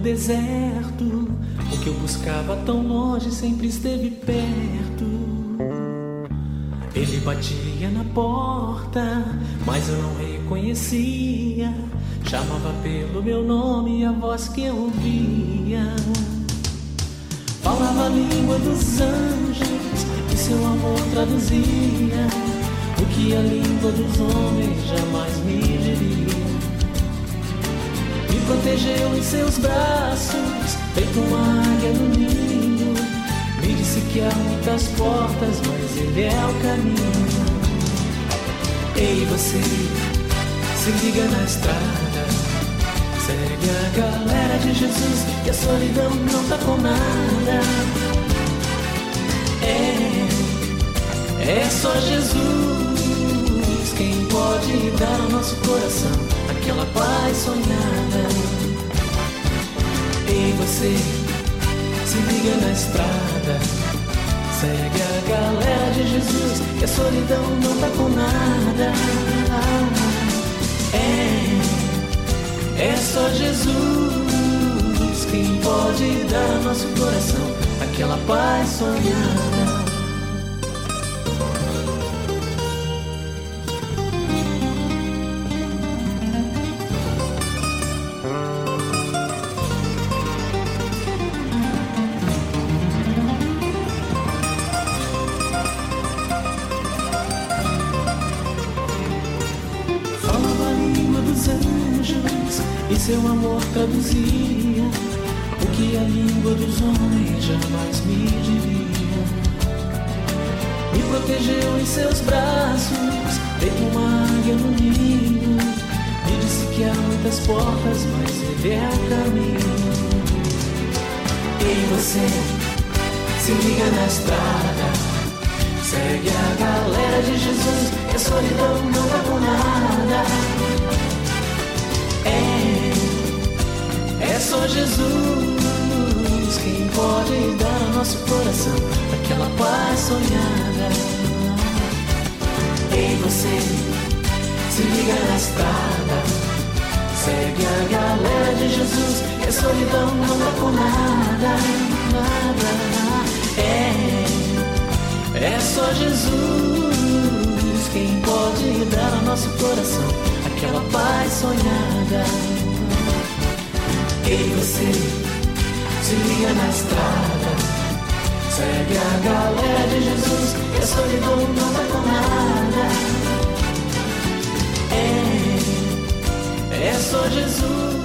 Deserto. O que eu buscava tão longe sempre esteve perto. Ele batia na porta, mas eu não reconhecia. Chamava pelo meu nome a voz que eu ouvia. Falava a língua dos anjos e seu amor traduzia o que a língua dos homens jamais me diria protegeu em seus braços, feito uma águia no ninho. Me disse que há muitas portas, mas ele é o caminho. Ei, você, se liga na estrada. Segue a galera de Jesus, que a solidão não tá com nada. É, é só Jesus quem pode dar ao nosso coração aquela paz sonhada. Ei, você, se liga na estrada. Segue a galera de Jesus, que a solidão não tá com nada. É, é só Jesus quem pode dar nosso coração aquela paz sonhada. Você se liga na estrada. Segue a galera de Jesus, que a solidão não dá por nada. É é só Jesus quem pode dar ao nosso coração aquela paz sonhada. Ei, você, se liga na estrada. Segue a galera de Jesus, que a solidão não dá por nada, nada. É, é só Jesus quem pode dar ao nosso coração aquela paz sonhada. Ei você, se liga na estrada. Segue a galera de Jesus, que a solidão não vai com nada. É, é só Jesus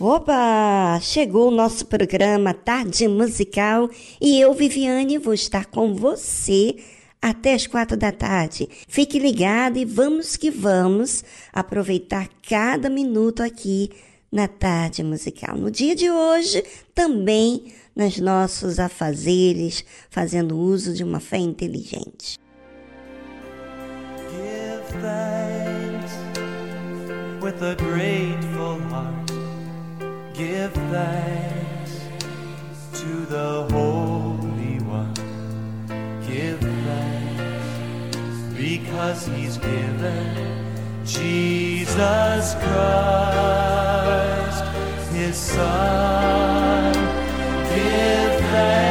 Opa! Chegou o nosso programa Tarde Musical e eu, Viviane, vou estar com você até as quatro da tarde. Fique ligado e vamos que vamos aproveitar cada minuto aqui na tarde musical. No dia de hoje, também nos nossos afazeres, fazendo uso de uma fé inteligente. Give with a grateful heart. Give thanks to the Holy One. Give thanks because he's given Jesus Christ, his Son. Give thanks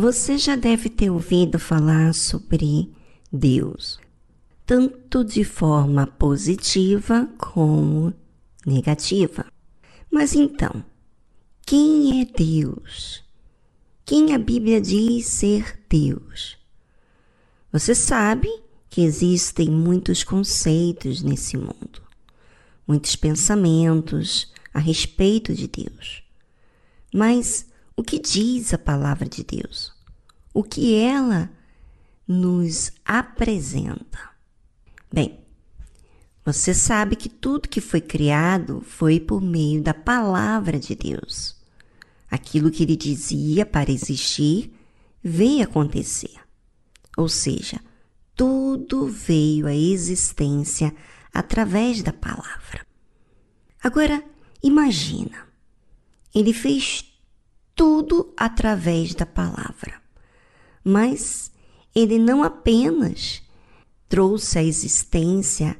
Você já deve ter ouvido falar sobre Deus, tanto de forma positiva como negativa. Mas então, quem é Deus? Quem a Bíblia diz ser Deus? Você sabe que existem muitos conceitos nesse mundo, muitos pensamentos a respeito de Deus. Mas o que diz a palavra de Deus? O que ela nos apresenta? Bem, você sabe que tudo que foi criado foi por meio da palavra de Deus. Aquilo que ele dizia para existir veio acontecer. Ou seja, tudo veio à existência através da palavra. Agora, imagina, ele fez tudo através da palavra. Mas ele não apenas trouxe à existência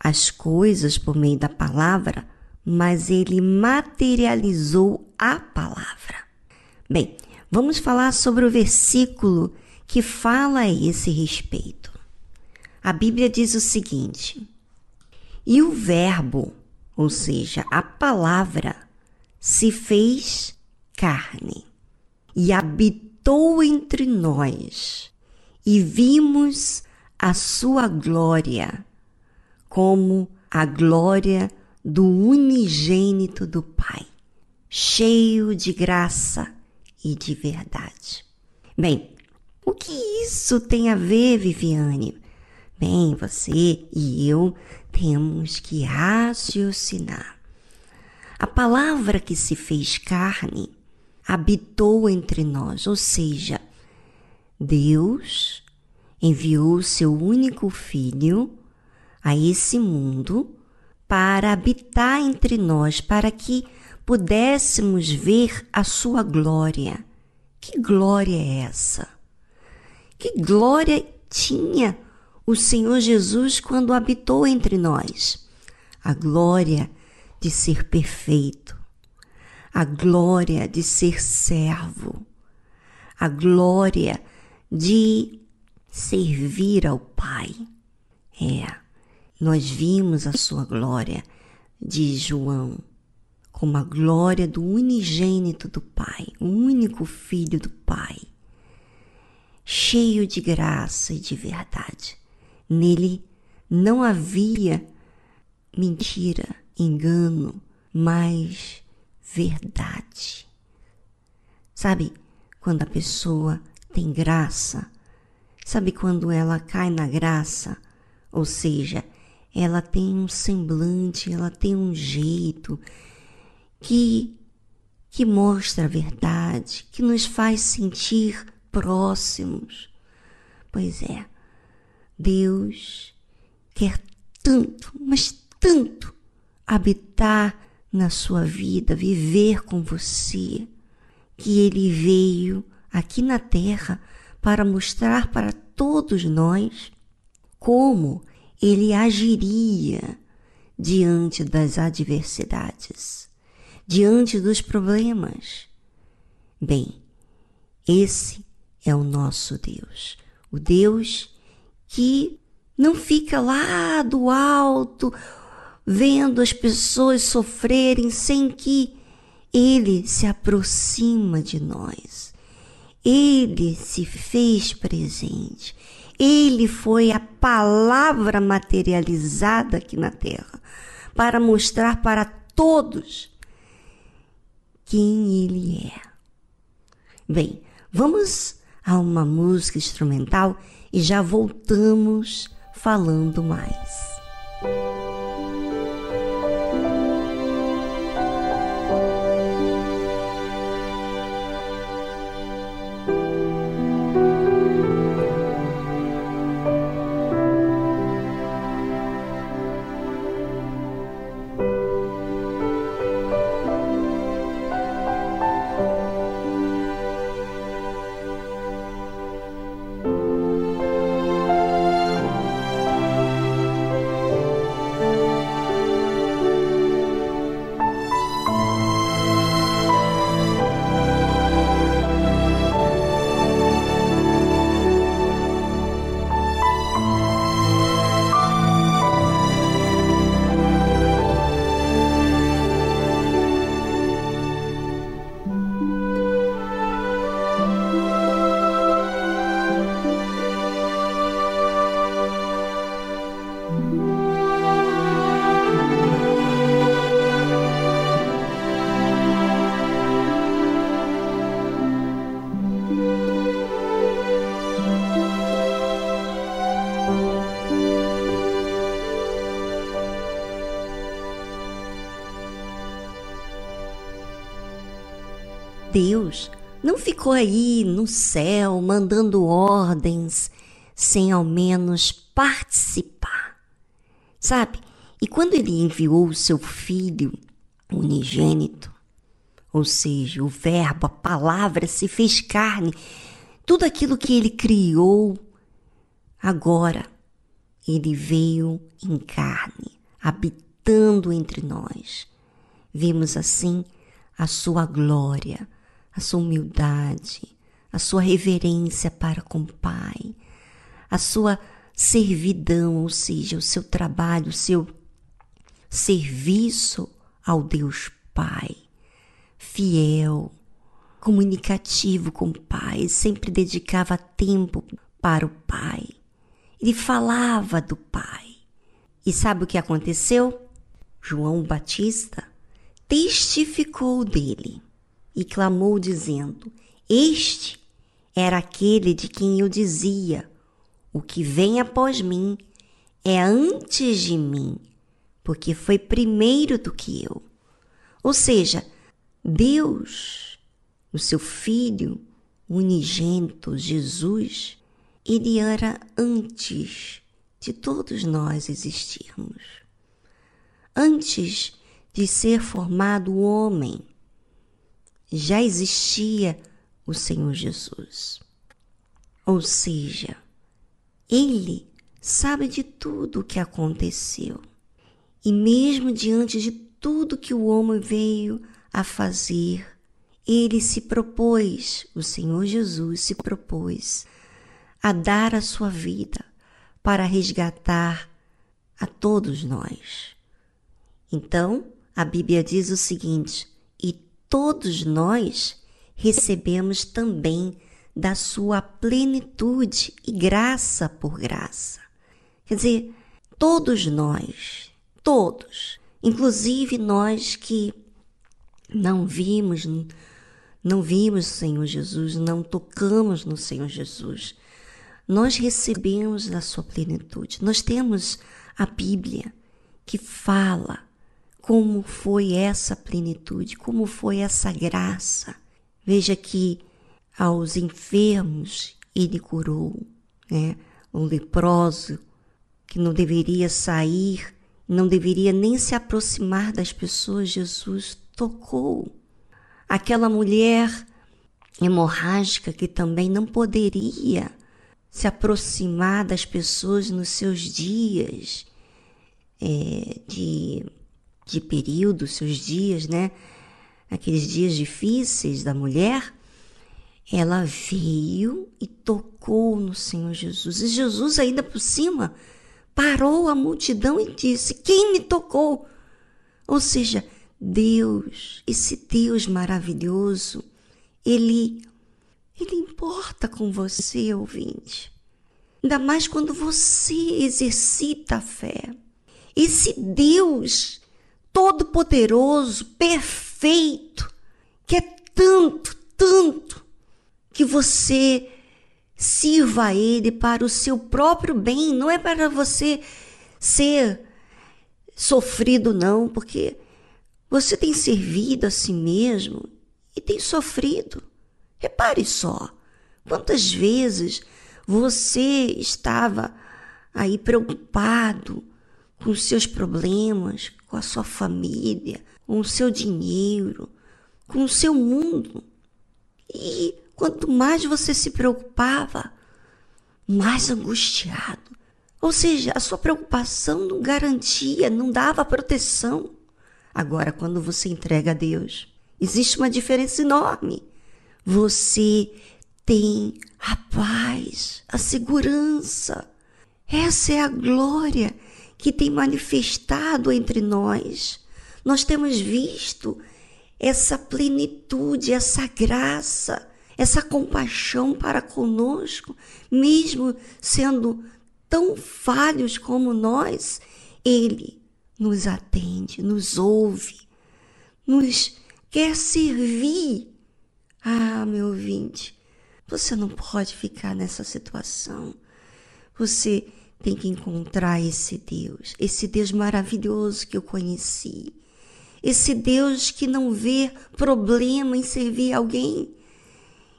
as coisas por meio da palavra, mas ele materializou a palavra. Bem, vamos falar sobre o versículo que fala a esse respeito. A Bíblia diz o seguinte: E o Verbo, ou seja, a palavra, se fez carne e habitou entre nós, e vimos a sua glória como a glória do unigênito do Pai, cheio de graça e de verdade. Bem, o que isso tem a ver, Viviane? Bem, você e eu temos que raciocinar. A palavra que se fez carne habitou entre nós, ou seja, Deus enviou seu único filho a esse mundo para habitar entre nós, para que pudéssemos ver a sua glória. Que glória é essa? Que glória tinha o Senhor Jesus quando habitou entre nós? A glória de ser perfeito, a glória de ser servo, a glória de servir ao Pai. É, nós vimos a sua glória, diz João, como a glória do unigênito do Pai, o único Filho do Pai, cheio de graça e de verdade. Nele não havia mentira, engano, mas verdade. Sabe quando a pessoa tem graça? Sabe quando ela cai na graça? Ou seja, ela tem um semblante, ela tem um jeito que que mostra a verdade, que nos faz sentir próximos. Pois é, Deus quer tanto, mas tanto habitar na sua vida, viver com você, que ele veio aqui na terra para mostrar para todos nós como ele agiria diante das adversidades, diante dos problemas. Bem, esse é o nosso Deus, o Deus que não fica lá do alto vendo as pessoas sofrerem sem que ele se aproxima de nós. Ele se fez presente. Ele foi a palavra materializada aqui na terra para mostrar para todos quem ele é. Bem, vamos a uma música instrumental e já voltamos falando mais. Ficou aí no céu mandando ordens sem ao menos participar. Sabe? E quando ele enviou o seu filho unigênito, ou seja, o Verbo, a palavra se fez carne, tudo aquilo que ele criou, agora ele veio em carne, habitando entre nós. Vimos assim a sua glória, a sua humildade, a sua reverência para com o Pai, a sua servidão, ou seja, o seu trabalho, o seu serviço ao Deus Pai, fiel, comunicativo com o Pai, sempre dedicava tempo para o Pai. Ele falava do Pai. E sabe o que aconteceu? João Batista testificou dele e clamou, dizendo: Este era aquele de quem eu dizia: O que vem após mim é antes de mim, porque foi primeiro do que eu. Ou seja, Deus, o seu Filho unigênito, Jesus, ele era antes de todos nós existirmos. Antes de ser formado o homem, já existia o Senhor Jesus. Ou seja, ele sabe de tudo o que aconteceu. E mesmo diante de tudo que o homem veio a fazer, ele se propôs, o Senhor Jesus se propôs a dar a sua vida para resgatar a todos nós. Então, a Bíblia diz o seguinte: todos nós recebemos também da sua plenitude e graça por graça. Quer dizer, todos nós, todos, inclusive nós que não vimos, não vimos o Senhor Jesus, não tocamos no Senhor Jesus, nós recebemos da sua plenitude. Nós temos a Bíblia que fala como foi essa plenitude, como foi essa graça. Veja que aos enfermos ele curou, né? Leproso que não deveria sair, não deveria nem se aproximar das pessoas, Jesus tocou. Aquela mulher hemorrágica que também não poderia se aproximar das pessoas nos seus dias é, de, de período, seus dias, né? Aqueles dias difíceis da mulher, ela veio e tocou no Senhor Jesus. E Jesus, ainda por cima, parou a multidão e disse: Quem me tocou? Ou seja, Deus, esse Deus maravilhoso, ele ele importa com você, ouvinte. Ainda mais quando você exercita a fé. Esse Deus todo-poderoso, perfeito, que é tanto, tanto, que você sirva a Ele para o seu próprio bem, não é para você ser sofrido, não, porque você tem servido a si mesmo e tem sofrido. Repare só, quantas vezes você estava aí preocupado com seus problemas, com a sua família, com o seu dinheiro, com o seu mundo. E quanto mais você se preocupava, mais angustiado. Ou seja, a sua preocupação não garantia, não dava proteção. Agora, quando você entrega a Deus, existe uma diferença enorme você tem a paz, a segurança. Essa é a glória que tem manifestado entre nós. Nós temos visto essa plenitude, essa graça, essa compaixão para conosco, mesmo sendo tão falhos como nós, Ele nos atende, nos ouve, nos quer servir ah, meu ouvinte, você não pode ficar nessa situação. Você tem que encontrar esse Deus, esse Deus maravilhoso que eu conheci, esse Deus que não vê problema em servir alguém,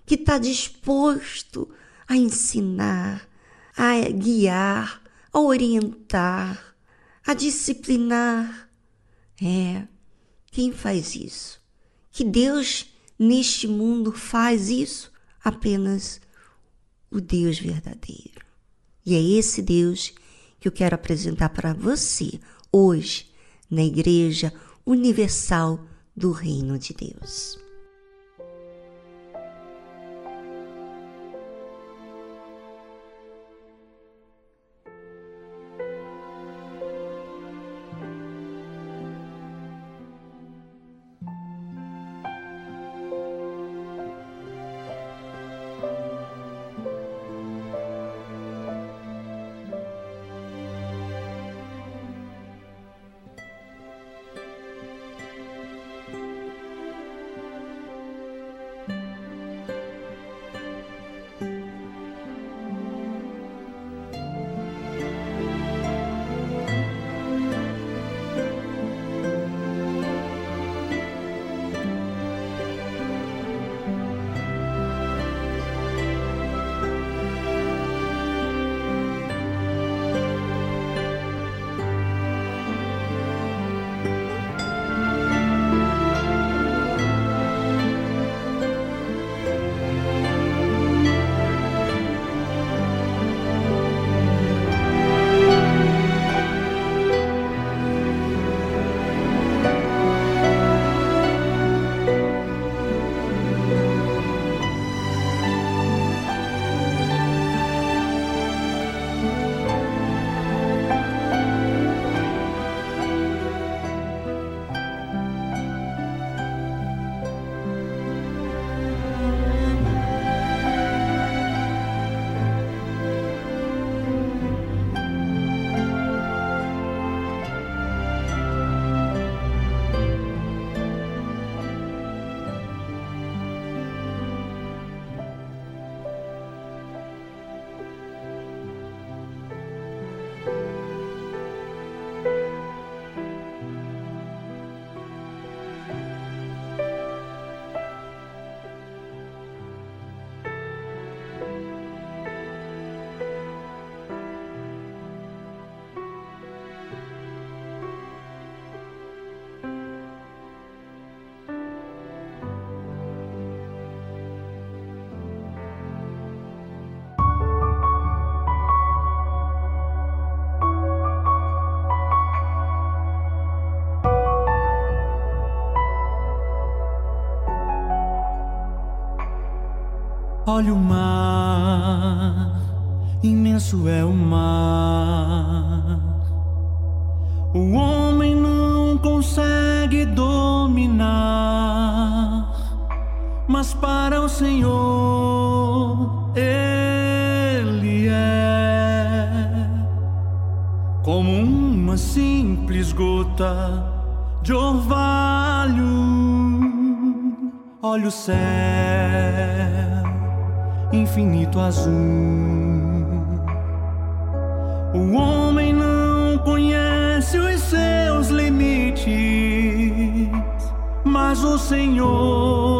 que está disposto a ensinar, a guiar, a orientar, a disciplinar. É, quem faz isso? Que Deus neste mundo faz isso? Apenas o Deus verdadeiro. E é esse Deus que eu quero apresentar para você hoje na Igreja Universal do Reino de Deus. Olha o mar, imenso é o mar. O homem não consegue dominar, mas para o Senhor ele é como uma simples gota de orvalho. Olha o céu infinito azul. O homem não conhece os seus limites, mas o Senhor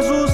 azul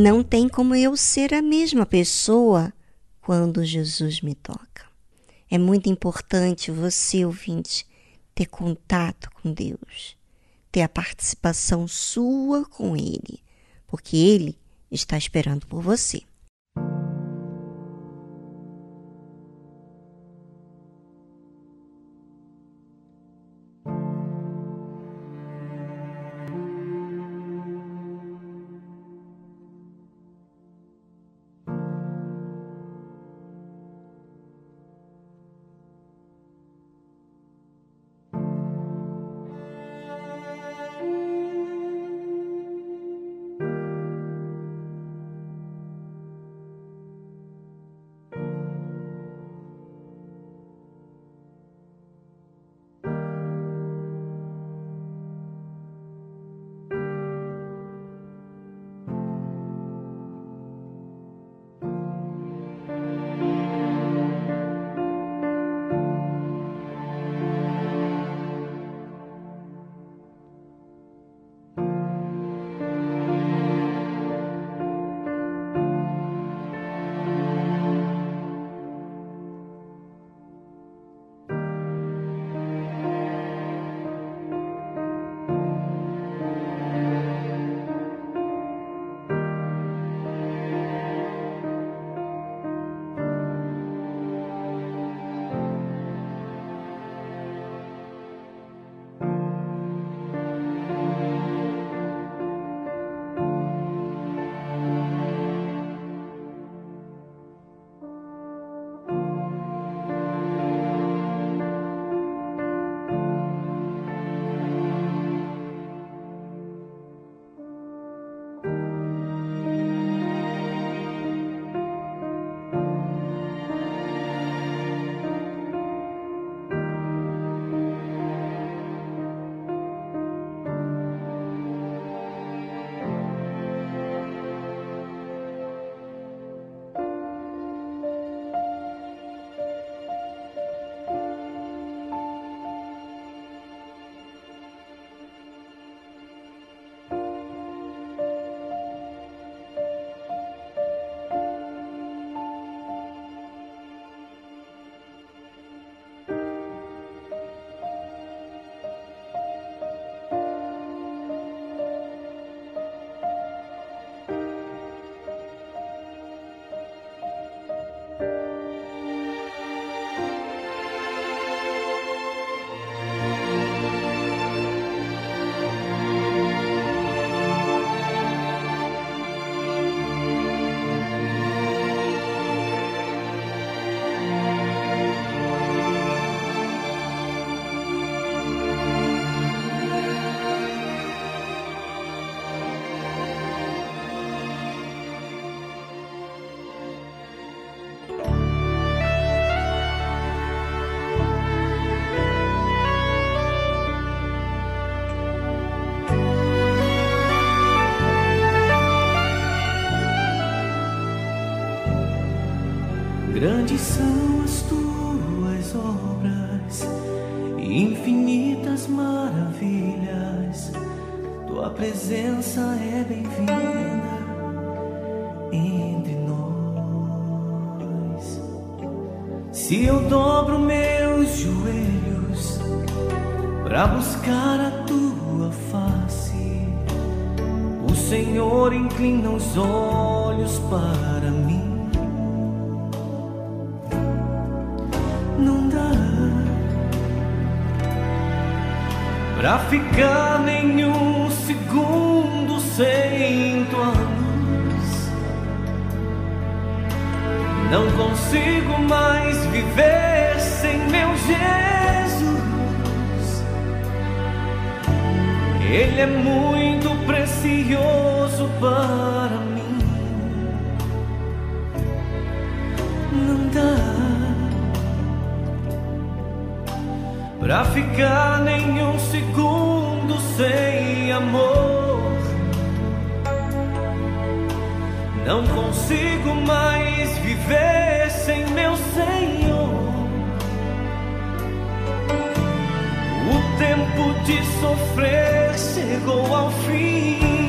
Não tem como eu ser a mesma pessoa quando Jesus me toca. É muito importante você, ouvinte, ter contato com Deus, ter a participação sua com Ele, porque Ele está esperando por você. Eu dobro meus joelhos para buscar a tua face, o Senhor inclina os olhos para mim. Não dá pra ficar nenhum segundo sem tua luz. Não consigo mais viver sem meu Jesus. Ele é muito precioso para mim. Não dá. pra ficar nenhum segundo sem amor. Não consigo mais viver sem meu Senhor. O tempo de sofrer chegou ao fim.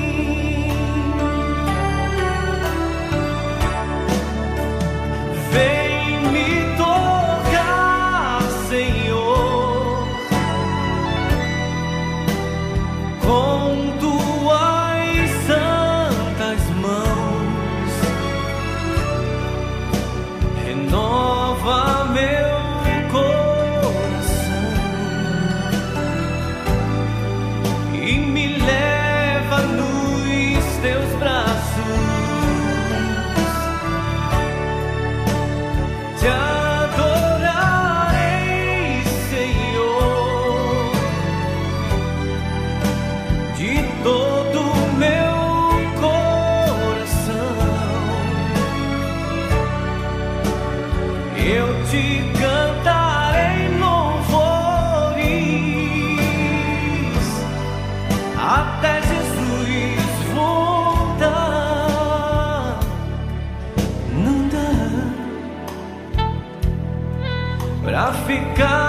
Ficar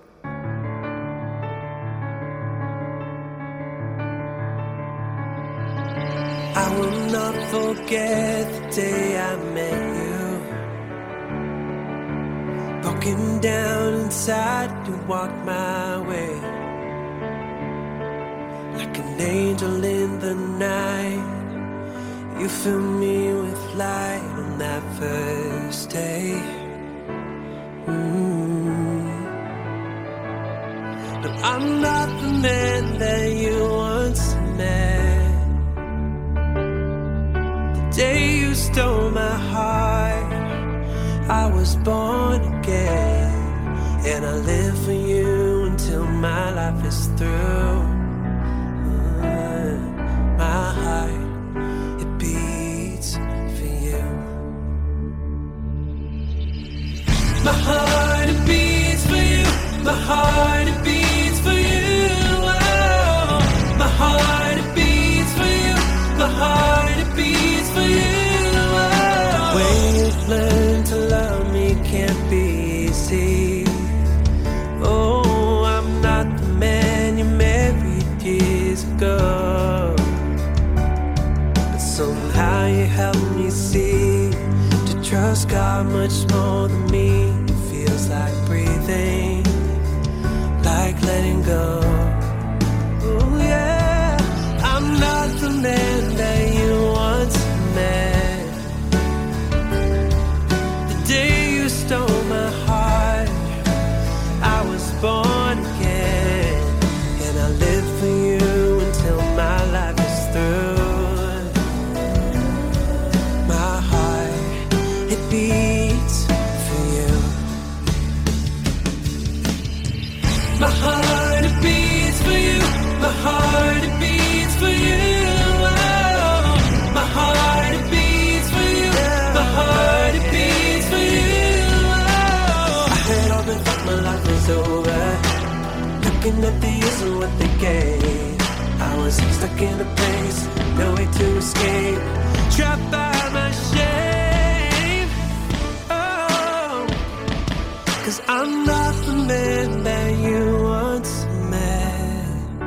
Cause I'm not the man that you once met.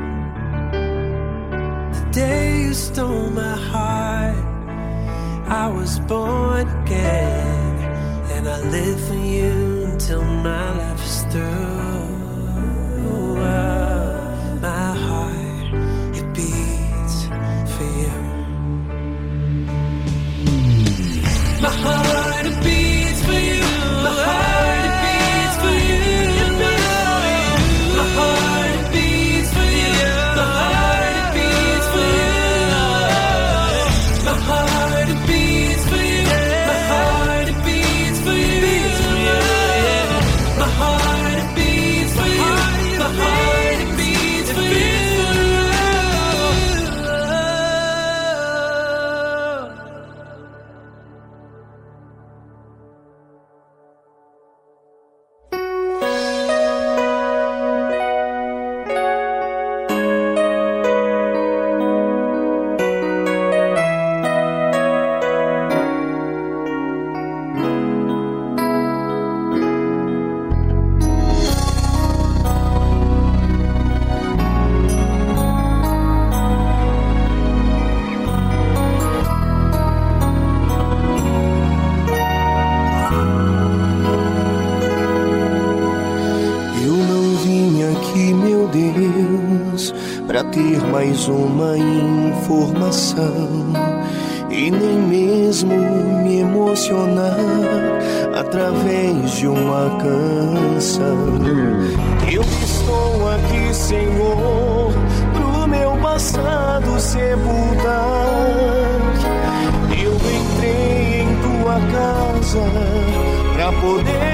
The day you stole my heart, I was born again. And I live for you until my life is through. Oh, my heart, it beats for you. My heart. Uma informação e nem mesmo me emocionar através de uma canção. Eu estou aqui, Senhor, pro meu passado sepultar. Eu entrei em tua casa pra poder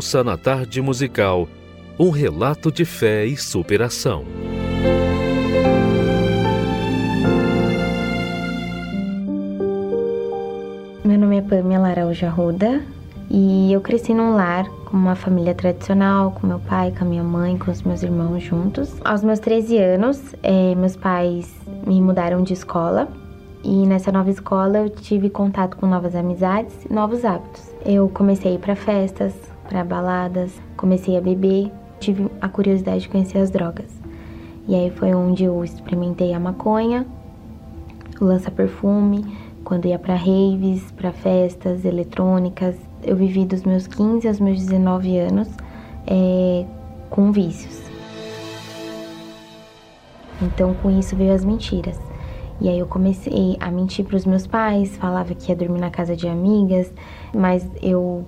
Ouça na tarde musical um relato de fé e superação. Meu nome é Pamela Araújo Arruda e eu cresci num lar com uma família tradicional, com meu pai, com a minha mãe, com os meus irmãos juntos. Aos meus 13 anos, eh, meus pais me mudaram de escola e nessa nova escola eu tive contato com novas amizades e novos hábitos. Eu comecei a ir para festas, para baladas, comecei a beber, tive a curiosidade de conhecer as drogas. E aí foi onde eu experimentei a maconha, o lança-perfume, quando ia para raves, para festas eletrônicas. Eu vivi dos meus 15 aos meus 19 anos é, com vícios. Então, com isso veio as mentiras. E aí eu comecei a mentir para os meus pais, falava que ia dormir na casa de amigas, mas eu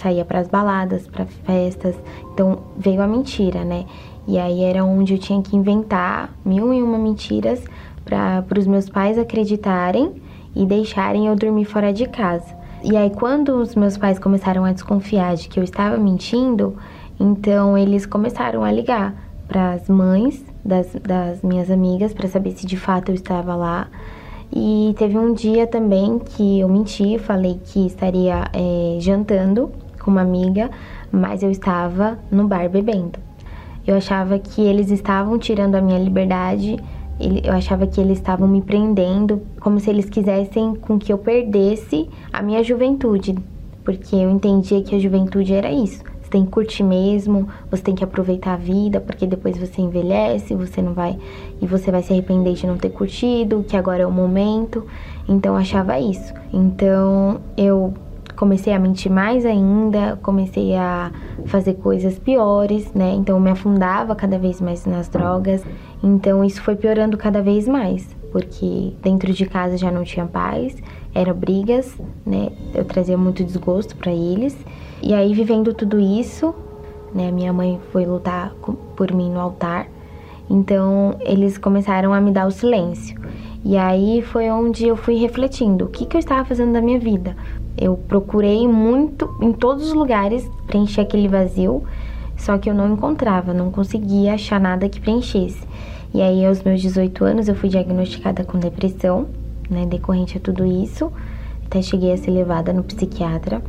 saía para as baladas, para festas. Então veio a mentira, né? E aí era onde eu tinha que inventar mil e uma mentiras para os meus pais acreditarem e deixarem eu dormir fora de casa. E aí quando os meus pais começaram a desconfiar de que eu estava mentindo, então eles começaram a ligar para as mães das, das minhas amigas para saber se de fato eu estava lá. E teve um dia também que eu menti, falei que estaria é, jantando com uma amiga, mas eu estava no bar bebendo. Eu achava que eles estavam tirando a minha liberdade, eu achava que eles estavam me prendendo, como se eles quisessem com que eu perdesse a minha juventude, porque eu entendia que a juventude era isso. Você tem que curtir mesmo, você tem que aproveitar a vida, porque depois você envelhece, você não vai e você vai se arrepender de não ter curtido, que agora é o momento. Então eu achava isso. Então eu comecei a mentir mais ainda, comecei a fazer coisas piores, né? Então eu me afundava cada vez mais nas drogas. Então isso foi piorando cada vez mais, porque dentro de casa já não tinha paz, eram brigas, né? Eu trazia muito desgosto para eles. E aí vivendo tudo isso, né, minha mãe foi lutar por mim no altar. Então eles começaram a me dar o silêncio. E aí foi onde eu fui refletindo o que, que eu estava fazendo da minha vida. Eu procurei muito em todos os lugares preencher aquele vazio, só que eu não encontrava, não conseguia achar nada que preenchesse. E aí, aos meus 18 anos, eu fui diagnosticada com depressão, né, decorrente a tudo isso. Até cheguei a ser levada no psiquiatra.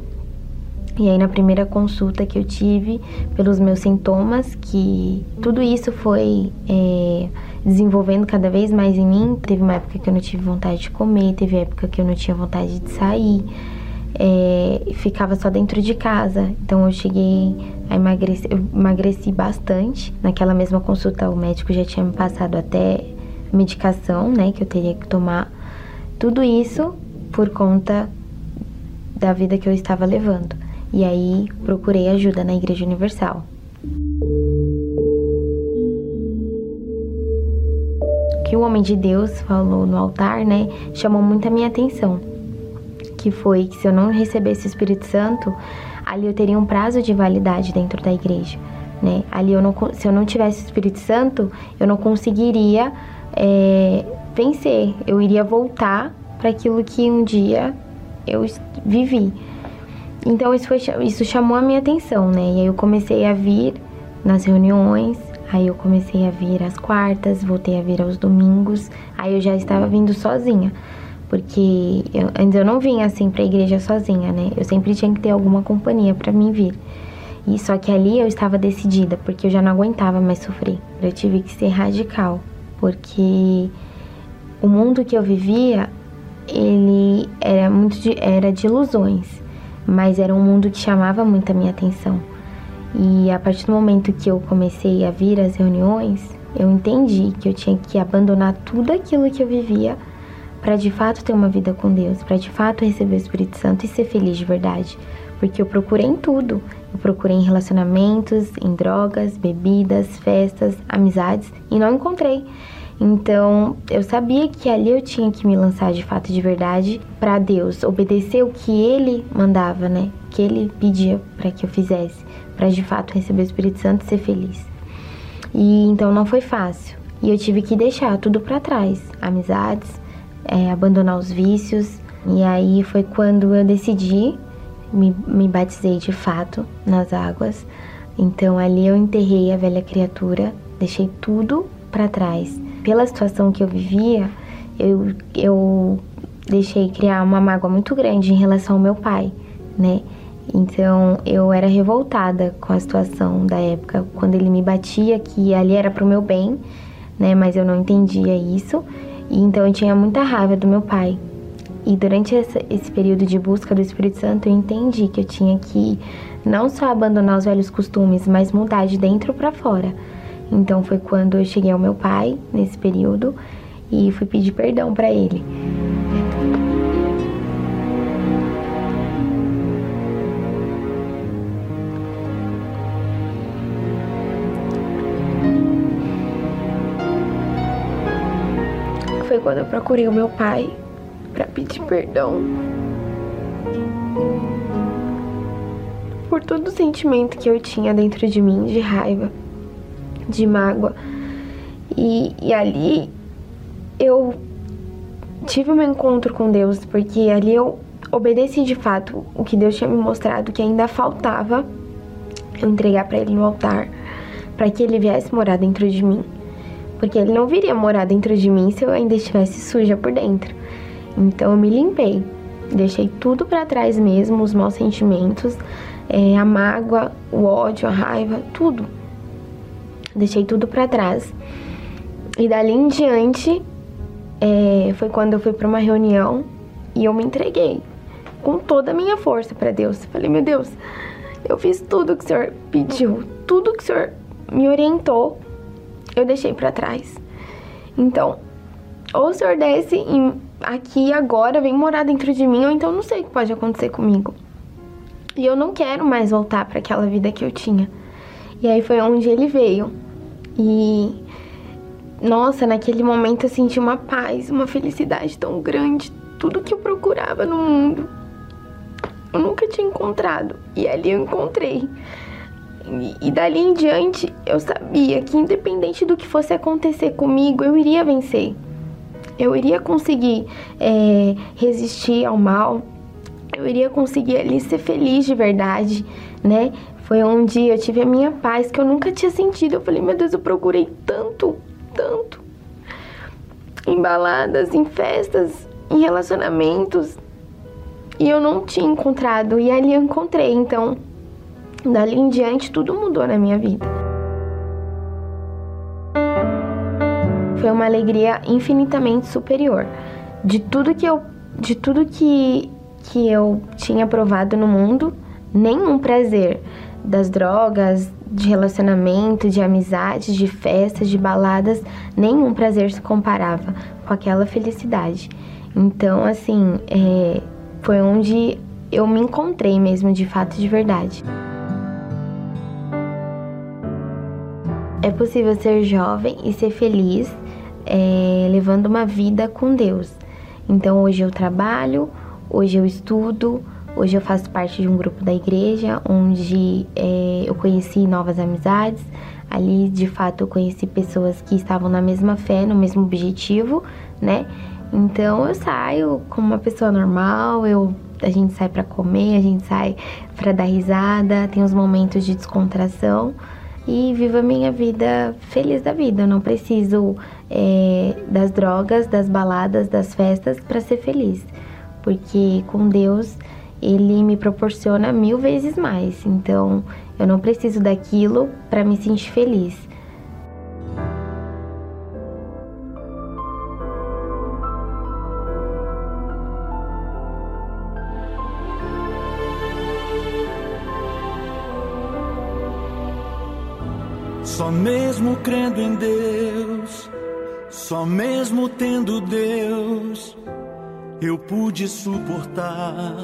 E aí, na primeira consulta que eu tive, pelos meus sintomas, que tudo isso foi é, desenvolvendo cada vez mais em mim. Teve uma época que eu não tive vontade de comer, teve época que eu não tinha vontade de sair é, ficava só dentro de casa. Então eu cheguei a emagrecer, eu emagreci bastante. Naquela mesma consulta o médico já tinha me passado até medicação, né, que eu teria que tomar. Tudo isso por conta da vida que eu estava levando. E aí procurei ajuda na Igreja Universal. O que o homem de Deus falou no altar, né, chamou muito a minha atenção. Que foi que se eu não recebesse o Espírito Santo, ali eu teria um prazo de validade dentro da igreja. Né? Ali eu não, se eu não tivesse o Espírito Santo, eu não conseguiria é, vencer. Eu iria voltar para aquilo que um dia eu vivi. Então isso, foi, isso chamou a minha atenção, né? E aí eu comecei a vir nas reuniões, aí eu comecei a vir às quartas, voltei a vir aos domingos, aí eu já estava vindo sozinha. Porque eu, antes eu não vinha assim pra igreja sozinha, né? Eu sempre tinha que ter alguma companhia para mim vir. E só que ali eu estava decidida, porque eu já não aguentava mais sofrer. Eu tive que ser radical, porque o mundo que eu vivia, ele era muito de, era de ilusões mas era um mundo que chamava muito a minha atenção. E a partir do momento que eu comecei a vir às reuniões, eu entendi que eu tinha que abandonar tudo aquilo que eu vivia para de fato ter uma vida com Deus, para de fato receber o Espírito Santo e ser feliz de verdade. Porque eu procurei em tudo. Eu procurei em relacionamentos, em drogas, bebidas, festas, amizades e não encontrei. Então, eu sabia que ali eu tinha que me lançar de fato de verdade para Deus, obedecer o que ele mandava, né? Que ele pedia para que eu fizesse, para de fato receber o Espírito Santo e ser feliz. E então não foi fácil. E eu tive que deixar tudo para trás, amizades, é, abandonar os vícios. E aí foi quando eu decidi, me, me batizei de fato nas águas. Então ali eu enterrei a velha criatura, deixei tudo para trás pela situação que eu vivia, eu, eu deixei criar uma mágoa muito grande em relação ao meu pai, né? Então eu era revoltada com a situação da época, quando ele me batia, que ali era pro meu bem, né? Mas eu não entendia isso, e então eu tinha muita raiva do meu pai. E durante essa, esse período de busca do Espírito Santo, eu entendi que eu tinha que não só abandonar os velhos costumes, mas mudar de dentro para fora então foi quando eu cheguei ao meu pai nesse período e fui pedir perdão para ele. Procurei o meu pai para pedir perdão por todo o sentimento que eu tinha dentro de mim de raiva de mágoa. E, e ali eu tive um encontro com Deus, porque ali eu obedeci de fato o que Deus tinha me mostrado que ainda faltava eu entregar para Ele no altar, para que Ele viesse morar dentro de mim. Porque Ele não viria morar dentro de mim se eu ainda estivesse suja por dentro. Então eu me limpei, deixei tudo para trás mesmo, os maus sentimentos, é, a mágoa, o ódio, a raiva, tudo deixei tudo para trás. E dali em diante é, foi quando eu fui para uma reunião e eu me entreguei com toda a minha força para Deus. Falei, meu Deus, eu fiz tudo que o Senhor pediu, tudo que o Senhor me orientou, eu deixei para trás. Então, ou o Senhor desce aqui agora, vem morar dentro de mim, ou então não sei o que pode acontecer comigo. E eu não quero mais voltar para aquela vida que eu tinha. E aí foi onde ele veio. E nossa, naquele momento eu senti uma paz, uma felicidade tão grande, tudo que eu procurava no mundo. Eu nunca tinha encontrado e ali eu encontrei. E, e dali em diante eu sabia que independente do que fosse acontecer comigo, eu iria vencer. Eu iria conseguir é, resistir ao mal, eu iria conseguir ali ser feliz de verdade, né? Foi onde eu tive a minha paz que eu nunca tinha sentido. Eu falei, meu Deus, eu procurei tanto, tanto. Em baladas, em festas, em relacionamentos. E eu não tinha encontrado. E ali eu encontrei. Então, dali em diante, tudo mudou na minha vida. Foi uma alegria infinitamente superior. De tudo que eu, de tudo que, que eu tinha provado no mundo, nenhum prazer das drogas, de relacionamento, de amizades, de festas, de baladas, nenhum prazer se comparava com aquela felicidade. Então, assim, é, foi onde eu me encontrei mesmo, de fato, de verdade. É possível ser jovem e ser feliz é, levando uma vida com Deus. Então, hoje eu trabalho, hoje eu estudo, hoje eu faço parte de um grupo da igreja onde é, eu conheci novas amizades. Ali, de fato, eu conheci pessoas que estavam na mesma fé, no mesmo objetivo, né? Então eu saio como uma pessoa normal, eu a gente sai para comer, a gente sai para dar risada, tem os momentos de descontração e vivo a minha vida feliz da vida. Eu não preciso é, das drogas, das baladas, das festas para ser feliz, porque com Deus ele me proporciona mil vezes mais. Então eu não preciso daquilo para me sentir feliz. Só mesmo crendo em Deus, só mesmo tendo Deus, eu pude suportar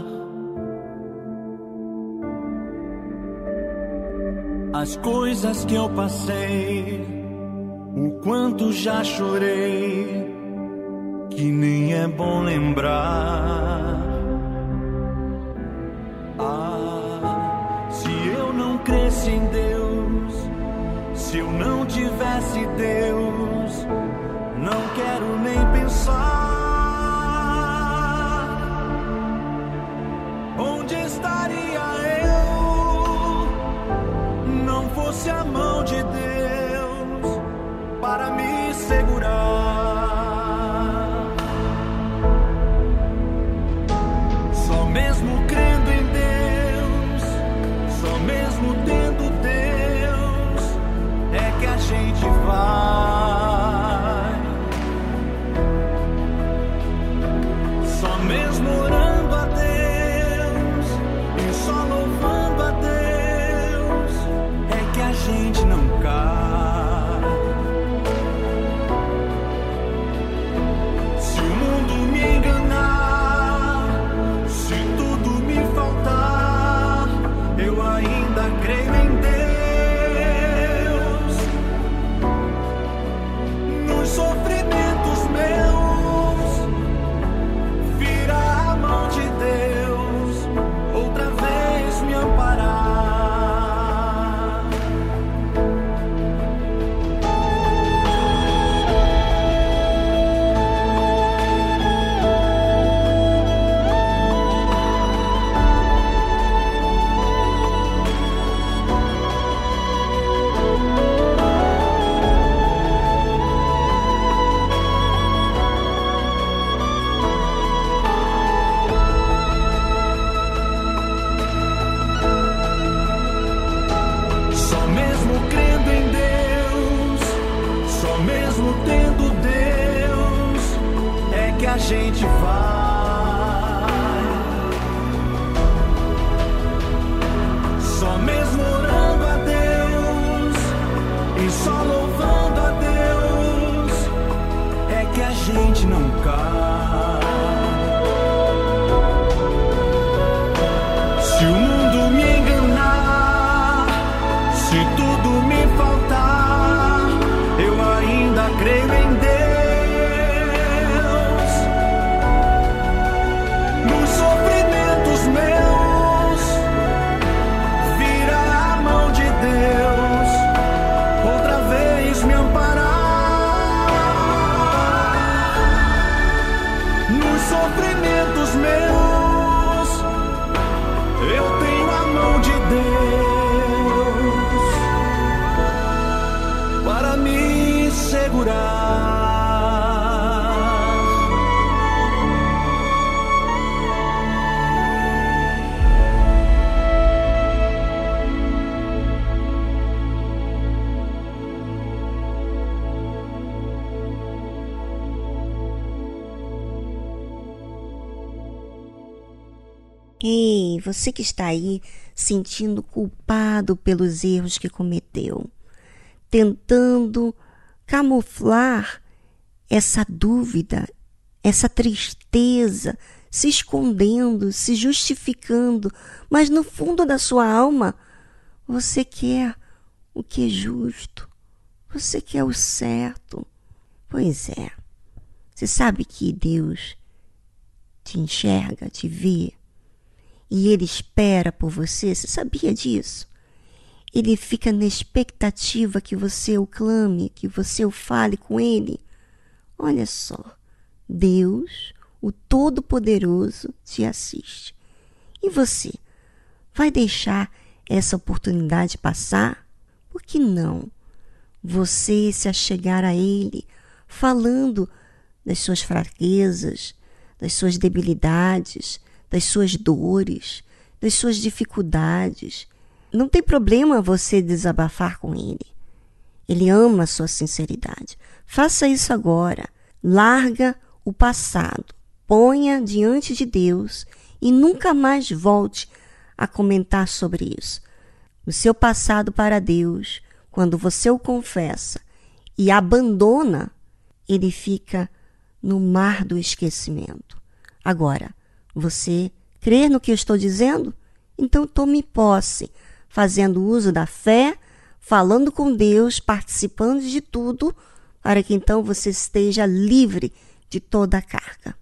as coisas que eu passei, o quanto já chorei, que nem é bom lembrar. Ah, se eu não cresce em Deus se eu não tivesse Deus, não quero nem pensar. Onde estaria eu? Não fosse a mão de Deus Ei, você que está aí sentindo culpado pelos erros que cometeu, tentando camuflar essa dúvida, essa tristeza, se escondendo, se justificando, mas no fundo da sua alma, você quer o que é justo, você quer o certo. Pois é, você sabe que Deus te enxerga, te vê, e Ele espera por você, você sabia disso? Ele fica na expectativa que você o clame, que você o fale com Ele. Olha só, Deus, o Todo-Poderoso, te assiste. E você vai deixar essa oportunidade passar? Por que não? Você se achegar a Ele, falando das suas fraquezas, das suas debilidades, das suas dores, das suas dificuldades. Não tem problema você desabafar com Ele. Ele ama a sua sinceridade. Faça isso agora. Larga o passado, ponha diante de Deus e nunca mais volte a comentar sobre isso. O seu passado para Deus, quando você o confessa e abandona, ele fica no mar do esquecimento. Agora, você crê no que eu estou dizendo? Então tome posse, fazendo uso da fé, falando com Deus, participando de tudo, para que então você esteja livre de toda a carga.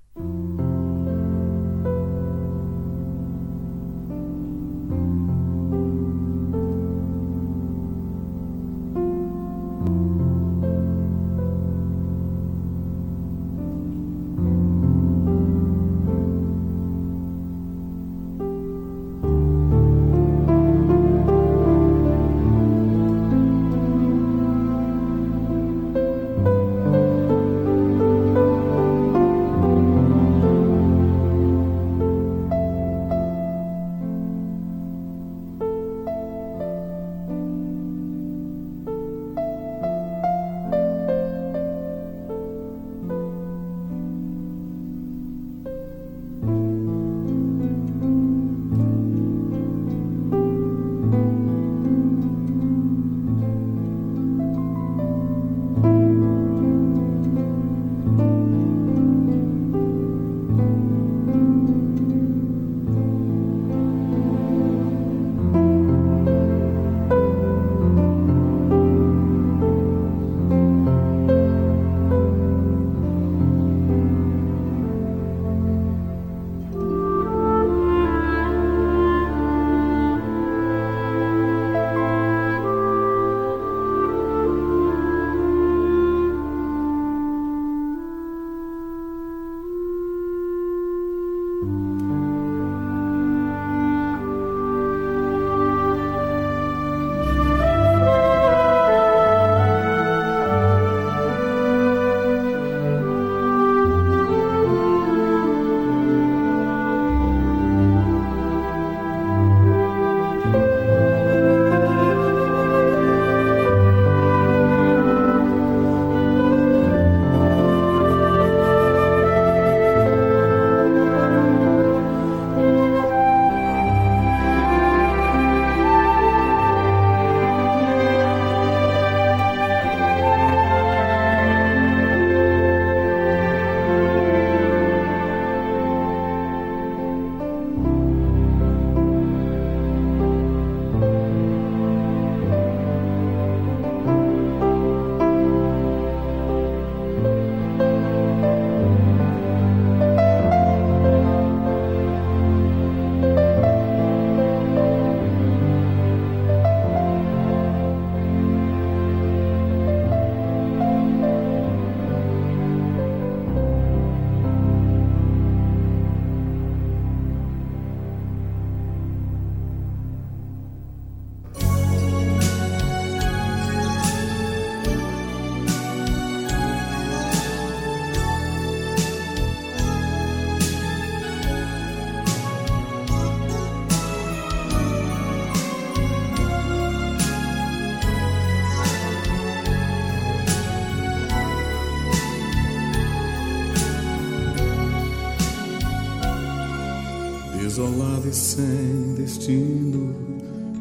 Desolado e sem destino,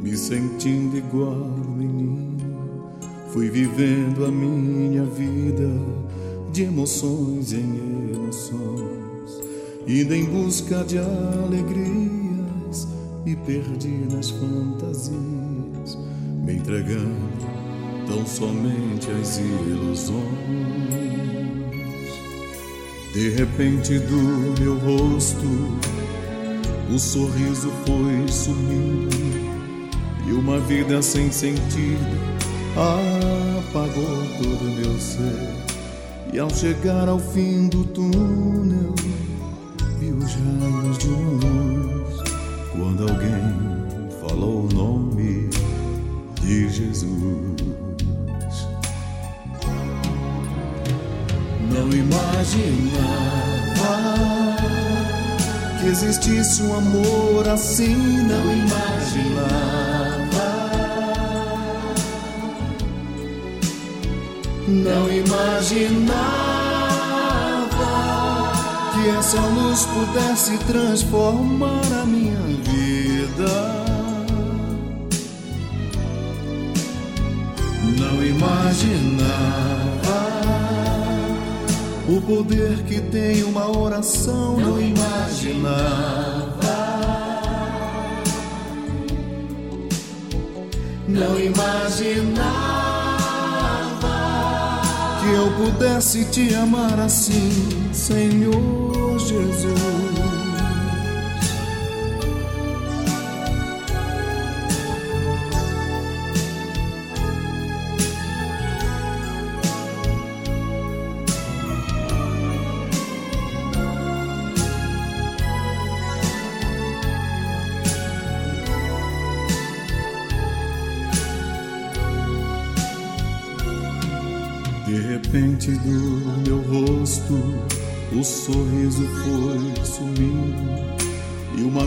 me sentindo igual menino, fui vivendo a minha vida de emoções em emoções, indo em busca de alegrias e perdi nas fantasias, me entregando tão somente às ilusões. De repente do meu rosto o sorriso foi sumindo e uma vida sem sentido apagou todo meu ser. E ao chegar ao fim do túnel, vi os raios de uma luz. Quando alguém falou o nome de Jesus, não imaginava existisse um amor assim, não imaginava. Não imaginava que essa luz pudesse transformar a minha vida. Não imaginava o poder que tem uma oração. Não imaginava. Não imaginava que eu pudesse te amar assim, Senhor Jesus.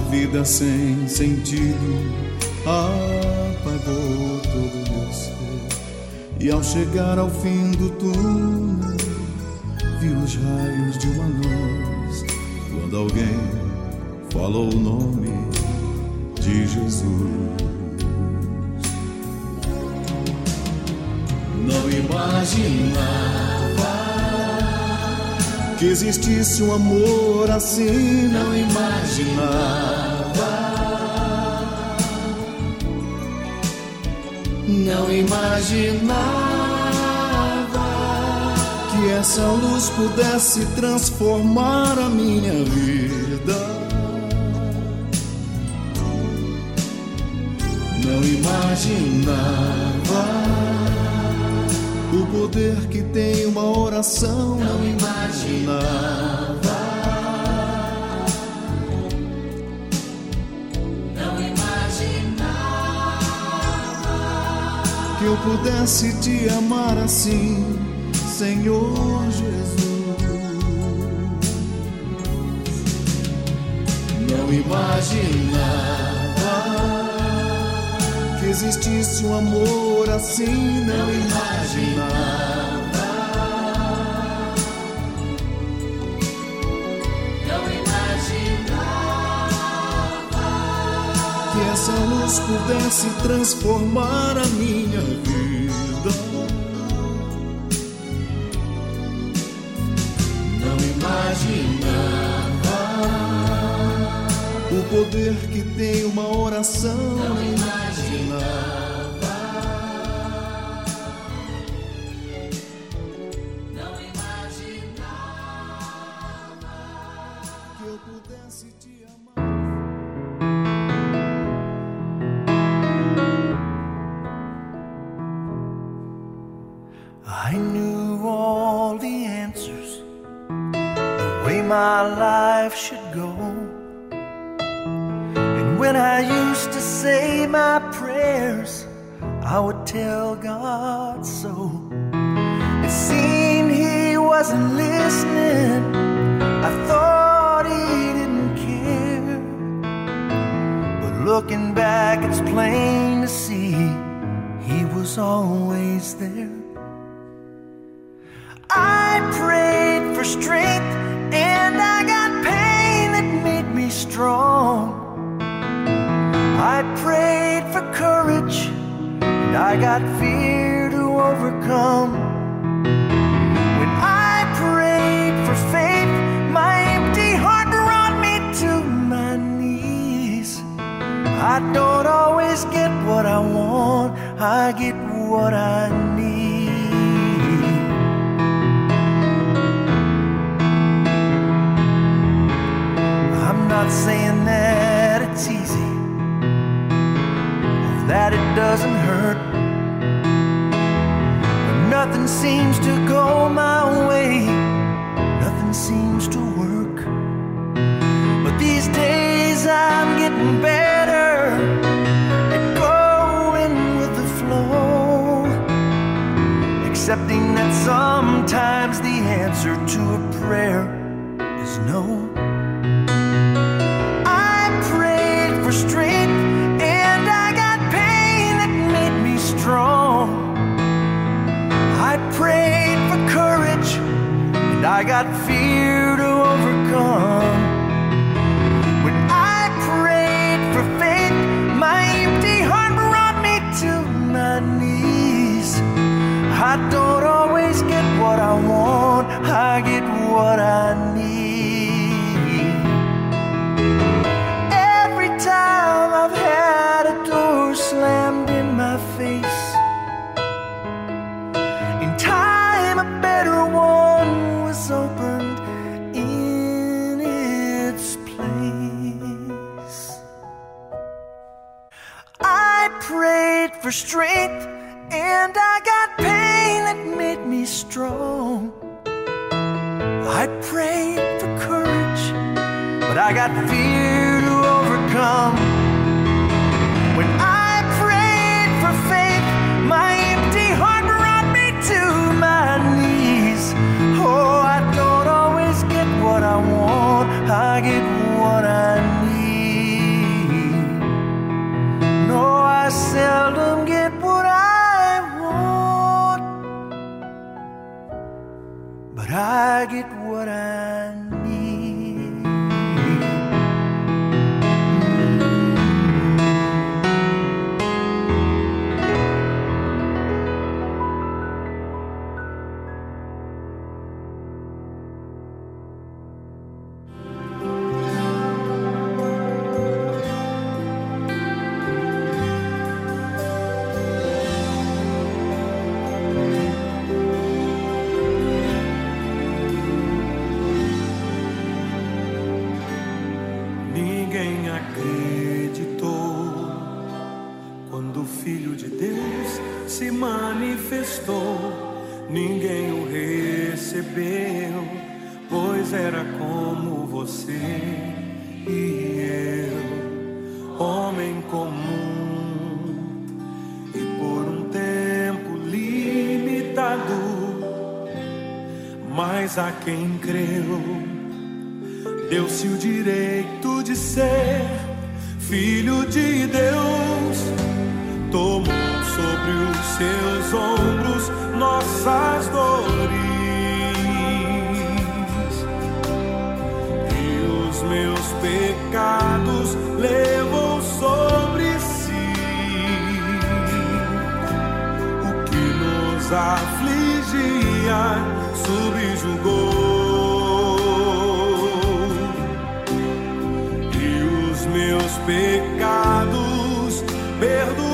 Vida sem sentido apagou todo meu ser. E ao chegar ao fim do túnel vi os raios de uma luz quando alguém falou o nome de Jesus. Não imaginava que existisse um amor assim, não imaginava. Não imaginava que essa luz pudesse transformar a minha vida. Não imaginava o poder que tem uma oração. Não imaginava. Eu pudesse te amar assim, Senhor Jesus. Não imaginava que existisse um amor assim, não imaginava. Que essa luz pudesse transformar a minha vida. Não imaginava o poder que tem uma oração. Não imaginava ninguém o recebeu, pois era como você e eu, homem comum, e por um tempo limitado, mas a quem creu, deu-se o direito de ser filho de Deus. Tomou sobre os seus ombros nossas dores. E os meus pecados levou sobre si. O que nos afligia subjugou. E os meus pecados perdoou.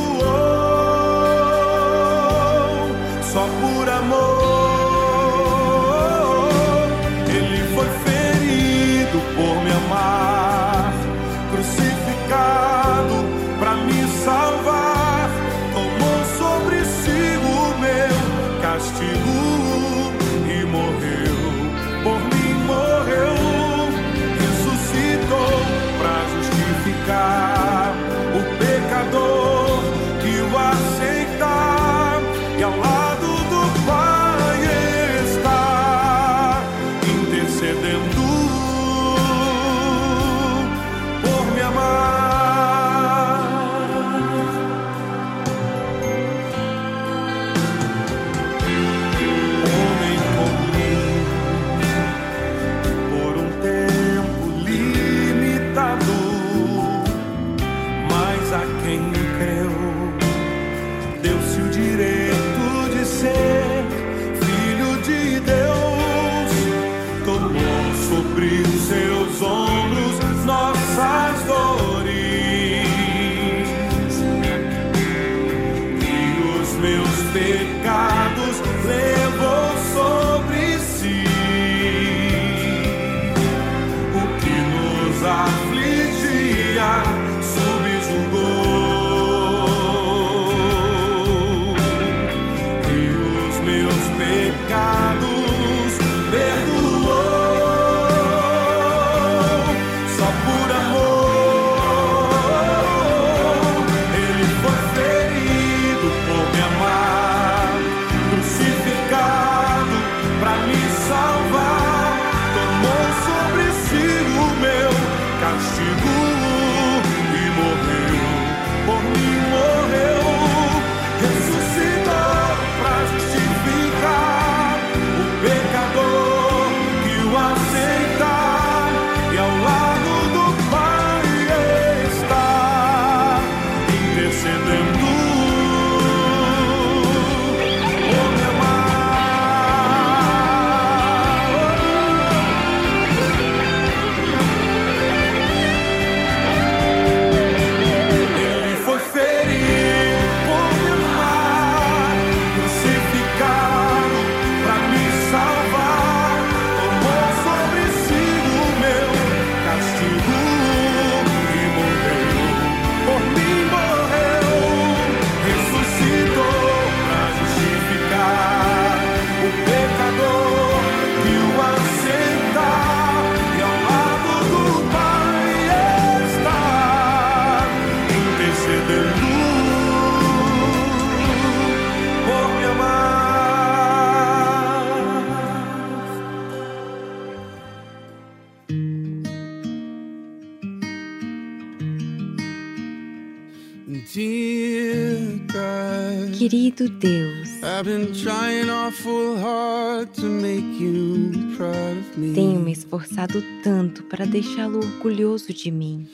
Of me. tenho me esforçado tanto para deixá-lo orgulhoso de mim,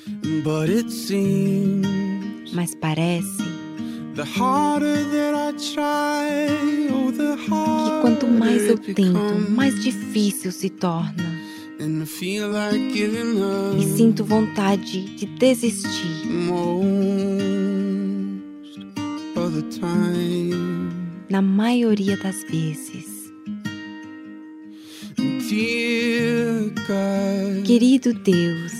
mas parece oh, que quanto mais eu tento, mais difícil se torna. E sinto vontade de desistir. Na maioria das vezes. Querido Deus,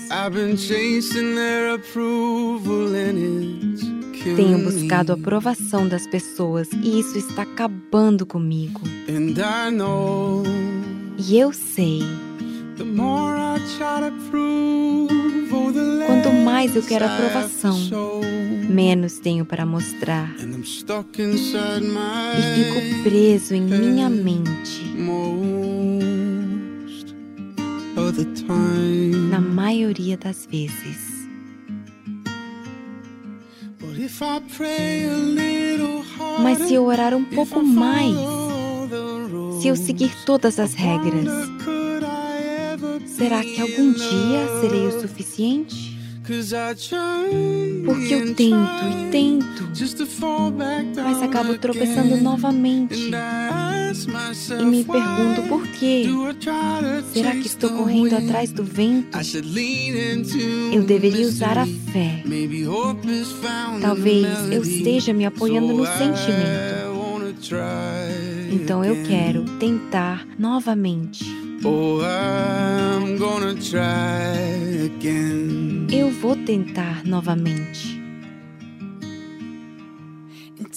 tenho buscado a aprovação das pessoas e isso está acabando comigo. E eu sei, quanto mais eu quero aprovação, menos tenho para mostrar. E fico preso em minha mente na maioria das vezes. But if I pray a little harder, Mas se eu orar um pouco if I mais, follow the rules, se eu seguir todas as regras, será que algum dia serei o suficiente? Porque eu tento e tento, mas acabo tropeçando novamente. E me pergunto por quê. Será que estou correndo atrás do vento? Eu deveria usar a fé. Talvez eu esteja me apoiando no sentimento. Então eu quero tentar novamente. Oh, I'm gonna try again. Eu vou tentar novamente.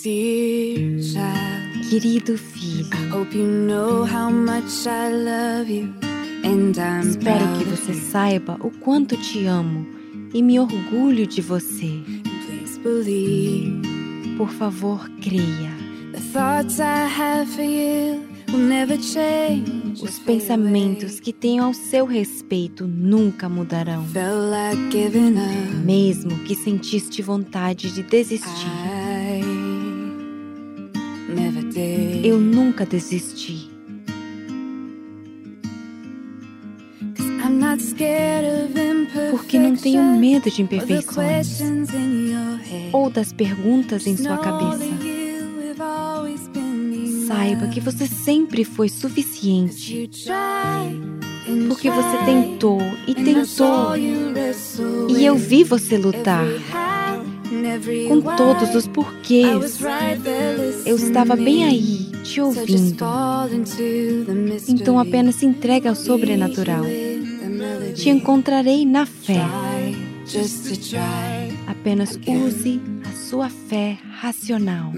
Dear child, Querido filho, I hope you know how much I love you. And I'm espero que você saiba o quanto te amo e me orgulho de você. Please believe Por favor, creia. the thoughts I have for you Os pensamentos que tenho ao seu respeito nunca mudarão. Mesmo que sentiste vontade de desistir, eu nunca desisti. Porque não tenho medo de imperfeições ou das perguntas em sua cabeça. Saiba que você sempre foi suficiente. Porque você tentou e tentou. E eu vi você lutar com todos os porquês. Eu estava bem aí, te ouvindo. Então apenas se entregue ao sobrenatural. Te encontrarei na fé. Apenas use a sua fé racional.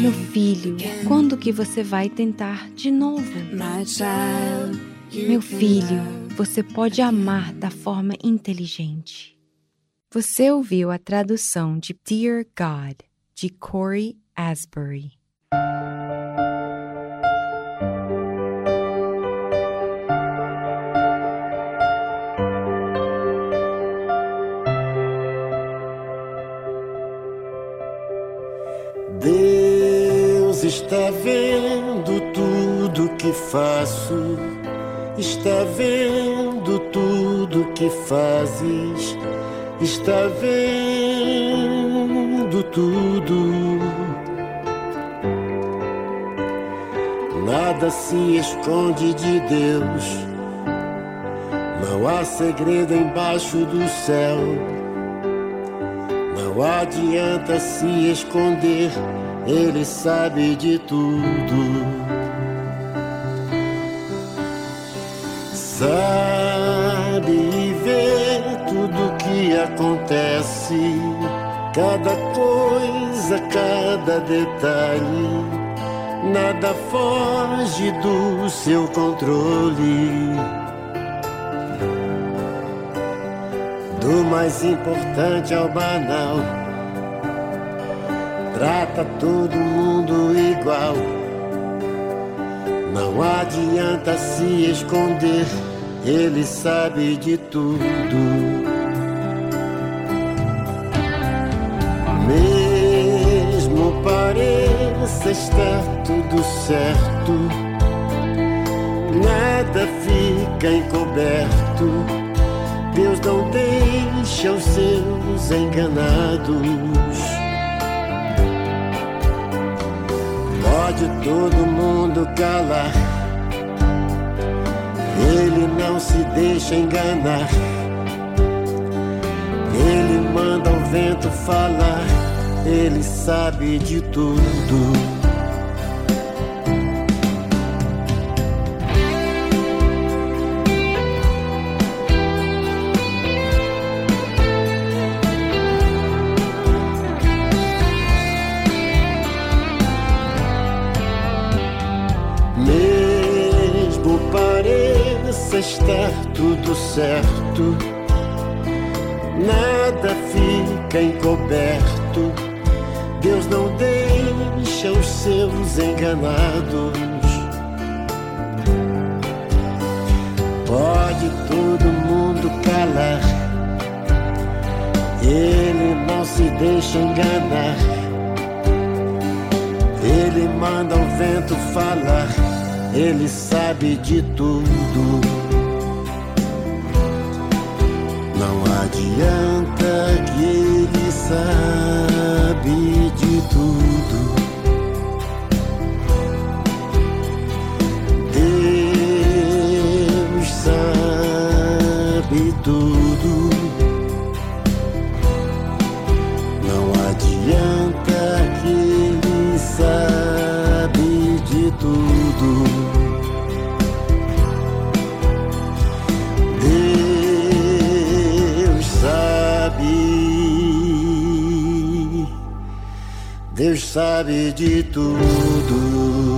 Meu filho, quando que você vai tentar de novo? Meu filho, você pode amar da forma inteligente. Você ouviu a tradução de Dear God, de Corey Asbury. Está vendo tudo que faço, está vendo tudo que fazes, está vendo tudo. Nada se esconde de Deus, não há segredo embaixo do céu. Não adianta se esconder, ele sabe de tudo. Sabe e vê tudo que acontece, cada coisa, cada detalhe. Nada foge do seu controle. Do mais importante ao banal. Trata todo mundo igual. Não adianta se esconder, ele sabe de tudo. Mesmo pareça estar tudo certo, nada fica encoberto. Deus não deixa os seus enganados. Pode todo mundo calar, ele não se deixa enganar. Ele manda o vento falar, ele sabe de tudo. Tudo certo, nada fica encoberto. Deus não deixa os seus enganados. Pode todo mundo calar, ele não se deixa enganar. Ele manda o vento falar, ele sabe de tudo. Adianta que ele sabe de tudo. Sabe de tudo.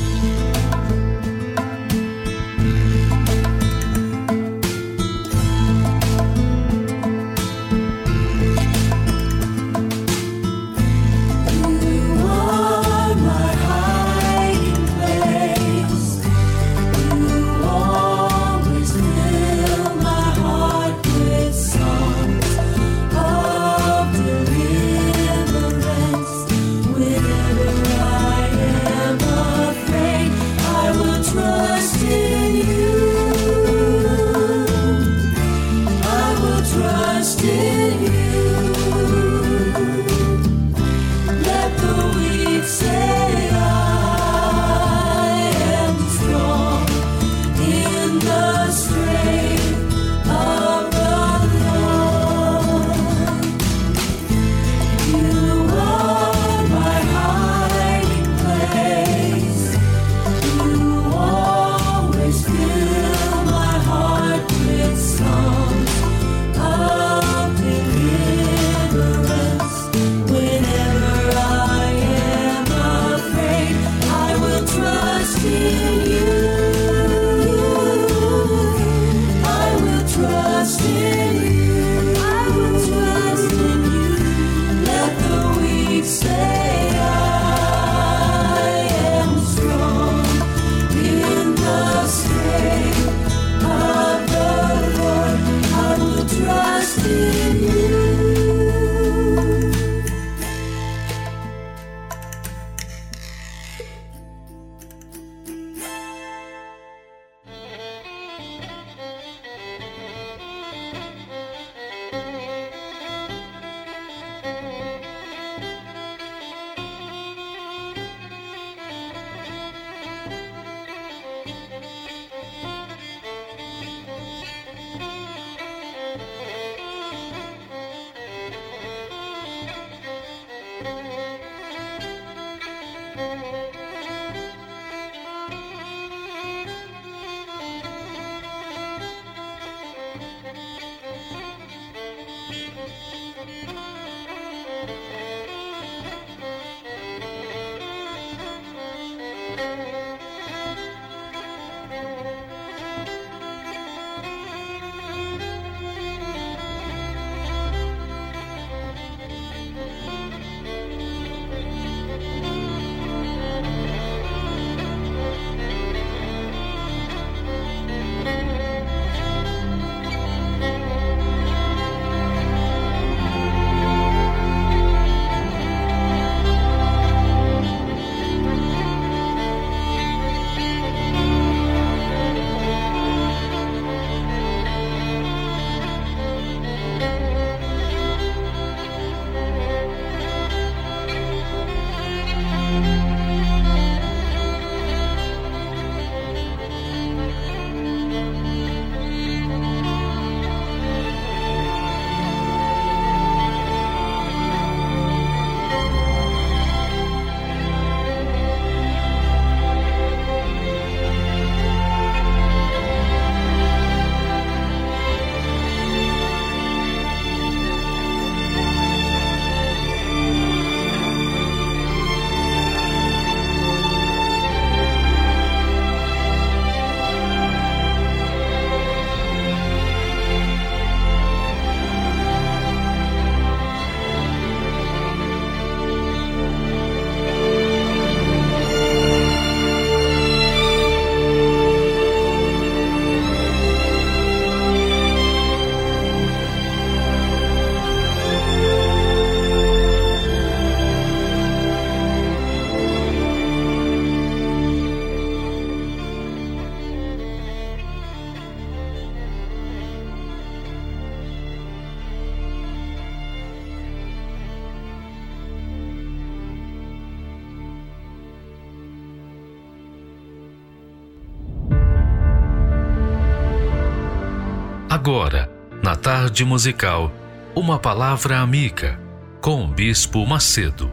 Agora, na tarde musical, uma palavra amiga com o Bispo Macedo.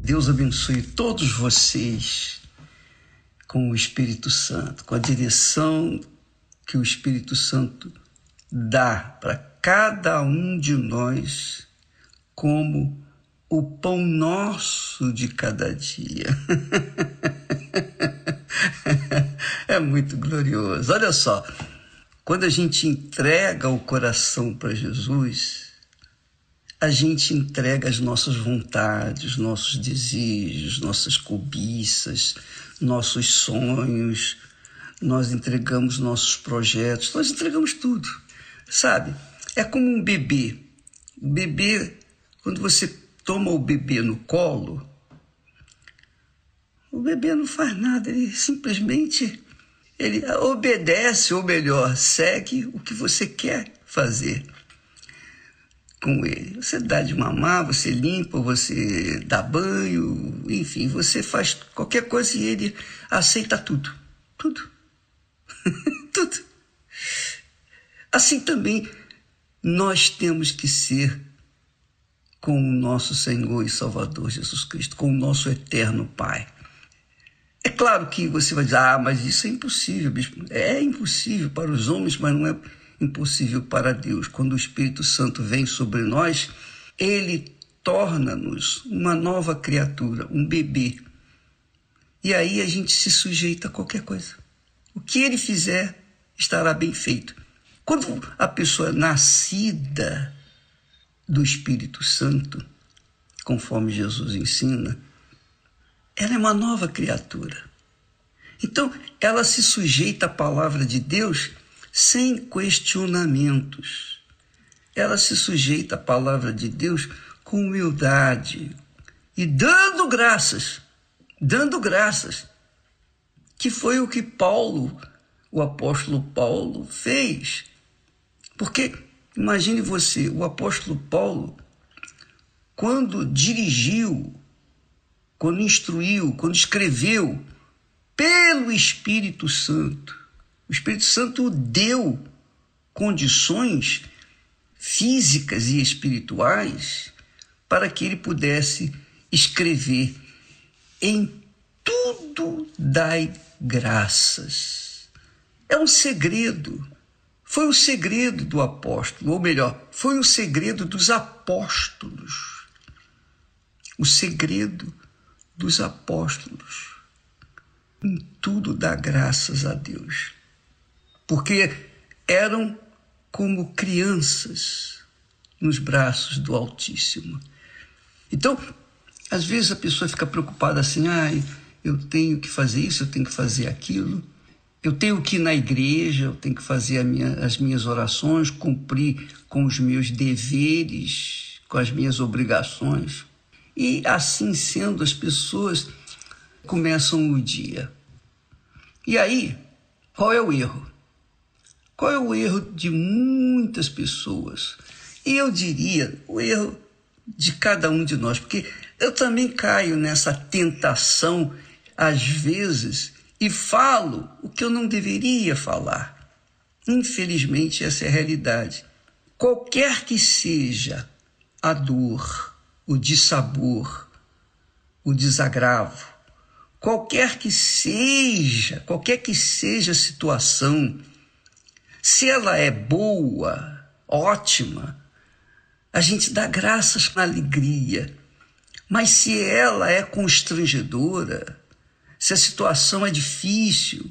Deus abençoe todos vocês com o Espírito Santo, com a direção que o Espírito Santo dá para cada um de nós como o pão nosso de cada dia. é muito glorioso. Olha só, quando a gente entrega o coração para Jesus, a gente entrega as nossas vontades, nossos desejos, nossas cobiças, nossos sonhos, nós entregamos nossos projetos, nós entregamos tudo, sabe? É como um bebê. O bebê, quando você toma o bebê no colo, o bebê não faz nada, ele simplesmente ele obedece, ou melhor, segue o que você quer fazer com ele. Você dá de mamar, você limpa, você dá banho, enfim, você faz qualquer coisa e ele aceita tudo. Tudo. tudo. Assim também nós temos que ser com o nosso Senhor e Salvador Jesus Cristo, com o nosso eterno Pai. É claro que você vai dizer, ah, mas isso é impossível, bispo. É impossível para os homens, mas não é impossível para Deus. Quando o Espírito Santo vem sobre nós, ele torna-nos uma nova criatura, um bebê. E aí a gente se sujeita a qualquer coisa. O que ele fizer estará bem feito. Quando a pessoa é nascida do Espírito Santo, conforme Jesus ensina, ela é uma nova criatura. Então, ela se sujeita à palavra de Deus sem questionamentos. Ela se sujeita à palavra de Deus com humildade e dando graças, dando graças, que foi o que Paulo, o apóstolo Paulo, fez. Porque imagine você, o apóstolo Paulo, quando dirigiu quando instruiu, quando escreveu, pelo Espírito Santo. O Espírito Santo deu condições físicas e espirituais para que ele pudesse escrever em tudo dai graças. É um segredo. Foi o segredo do apóstolo, ou melhor, foi o segredo dos apóstolos. O segredo dos apóstolos. Em tudo dá graças a Deus. Porque eram como crianças nos braços do Altíssimo. Então, às vezes a pessoa fica preocupada assim: ah, eu tenho que fazer isso, eu tenho que fazer aquilo, eu tenho que ir na igreja, eu tenho que fazer minha, as minhas orações, cumprir com os meus deveres, com as minhas obrigações. E assim sendo, as pessoas começam o dia. E aí, qual é o erro? Qual é o erro de muitas pessoas? E eu diria o erro de cada um de nós, porque eu também caio nessa tentação, às vezes, e falo o que eu não deveria falar. Infelizmente, essa é a realidade. Qualquer que seja a dor, o dissabor, o desagravo, qualquer que seja, qualquer que seja a situação, se ela é boa, ótima, a gente dá graças na alegria. Mas se ela é constrangedora, se a situação é difícil,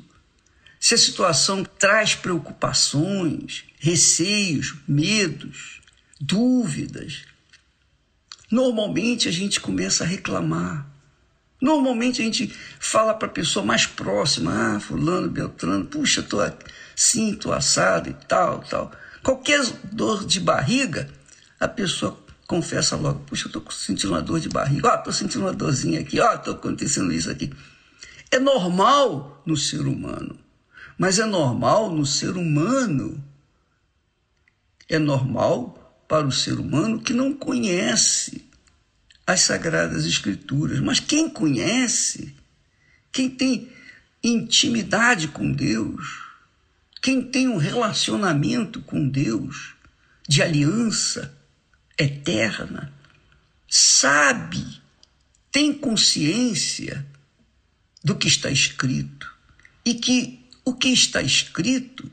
se a situação traz preocupações, receios, medos, dúvidas, Normalmente a gente começa a reclamar. Normalmente a gente fala para a pessoa mais próxima, ah, fulano, beltrano, puxa, tô assim, tô assado e tal, tal. Qualquer dor de barriga, a pessoa confessa logo, puxa, eu tô sentindo uma dor de barriga, ó, oh, tô sentindo uma dorzinha aqui, ó, oh, tô acontecendo isso aqui. É normal no ser humano, mas é normal no ser humano. É normal para o ser humano que não conhece as Sagradas Escrituras. Mas quem conhece, quem tem intimidade com Deus, quem tem um relacionamento com Deus de aliança eterna, sabe, tem consciência do que está escrito e que o que está escrito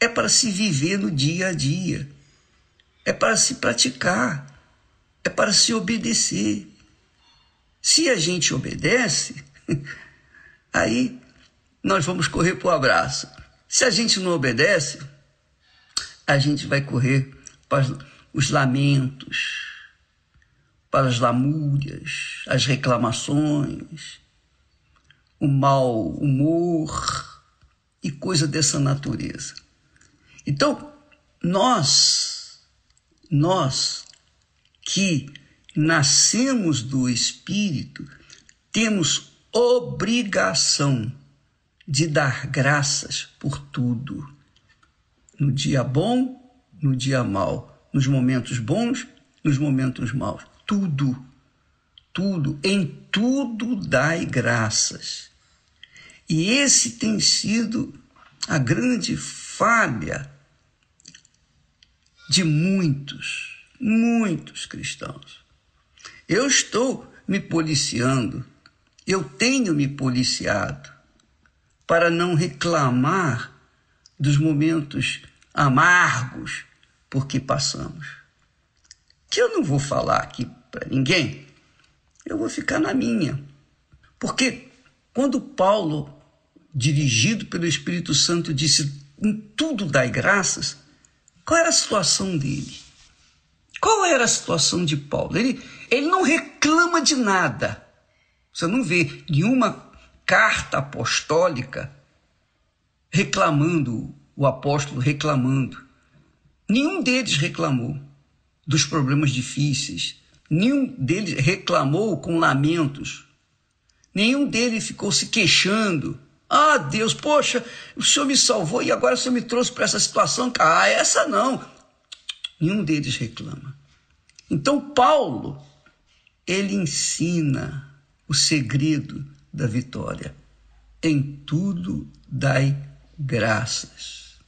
é para se viver no dia a dia, é para se praticar, é para se obedecer. Se a gente obedece, aí nós vamos correr para o abraço. Se a gente não obedece, a gente vai correr para os lamentos, para as lamúrias, as reclamações, o mau humor e coisa dessa natureza. Então, nós, nós que nascemos do Espírito, temos obrigação de dar graças por tudo. No dia bom, no dia mal, nos momentos bons, nos momentos maus. Tudo, tudo, em tudo dai graças. E esse tem sido a grande falha de muitos, muitos cristãos. Eu estou me policiando, eu tenho me policiado para não reclamar dos momentos amargos por que passamos. Que eu não vou falar aqui para ninguém, eu vou ficar na minha. Porque quando Paulo, dirigido pelo Espírito Santo, disse: em tudo dai graças, qual era a situação dele? Qual era a situação de Paulo? Ele, ele não reclama de nada. Você não vê nenhuma carta apostólica reclamando, o apóstolo reclamando. Nenhum deles reclamou dos problemas difíceis, nenhum deles reclamou com lamentos, nenhum deles ficou se queixando. Ah, Deus, poxa, o Senhor me salvou e agora o Senhor me trouxe para essa situação. Ah, essa não. Nenhum deles reclama. Então, Paulo, ele ensina o segredo da vitória. Em tudo dai graças.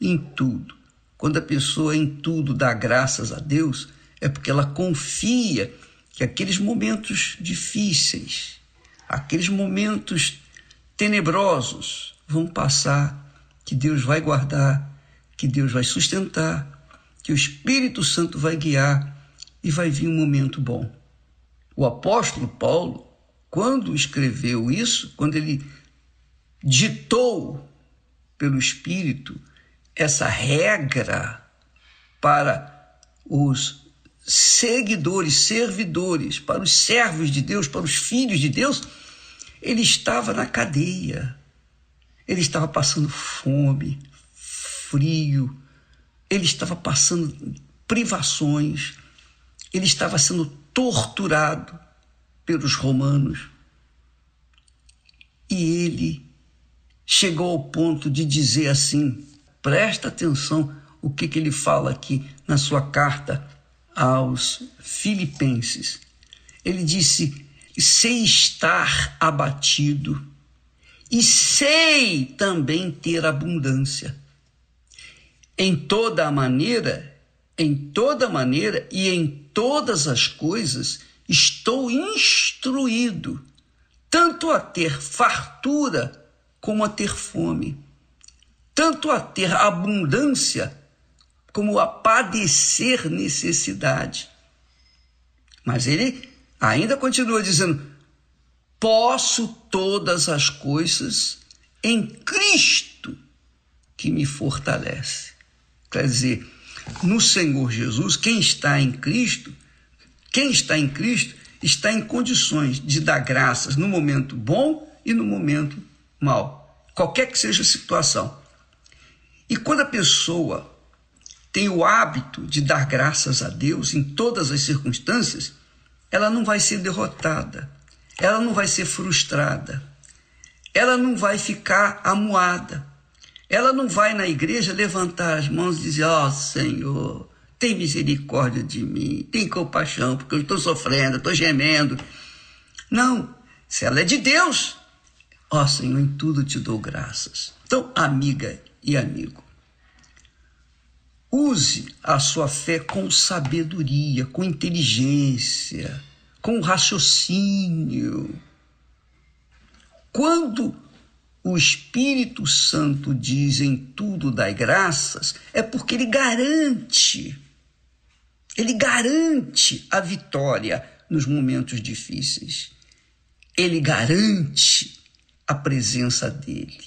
Em tudo. Quando a pessoa em tudo dá graças a Deus, é porque ela confia que aqueles momentos difíceis, aqueles momentos tenebrosos vão passar, que Deus vai guardar, que Deus vai sustentar, que o Espírito Santo vai guiar e vai vir um momento bom. O apóstolo Paulo quando escreveu isso, quando ele ditou pelo Espírito essa regra para os seguidores, servidores, para os servos de Deus, para os filhos de Deus, ele estava na cadeia. Ele estava passando fome, frio, ele estava passando privações, ele estava sendo torturado pelos romanos. E ele chegou ao ponto de dizer assim: presta atenção o que, que ele fala aqui na sua carta aos Filipenses. Ele disse: sei estar abatido e sei também ter abundância. Em toda a maneira, em toda maneira e em todas as coisas, estou instruído tanto a ter fartura como a ter fome, tanto a ter abundância como a padecer necessidade. Mas ele ainda continua dizendo: posso todas as coisas em Cristo que me fortalece. Quer dizer, no Senhor Jesus, quem está em Cristo quem está em Cristo está em condições de dar graças no momento bom e no momento mal, qualquer que seja a situação. E quando a pessoa tem o hábito de dar graças a Deus em todas as circunstâncias, ela não vai ser derrotada, ela não vai ser frustrada, ela não vai ficar amuada, ela não vai na igreja levantar as mãos e dizer: Ó oh, Senhor, tem misericórdia de mim, tem compaixão, porque eu estou sofrendo, estou gemendo. Não, se ela é de Deus, ó Senhor, em tudo te dou graças. Então, amiga e amigo, use a sua fé com sabedoria, com inteligência, com raciocínio. Quando o Espírito Santo diz em tudo dai graças, é porque ele garante, ele garante a vitória nos momentos difíceis. Ele garante a presença dele.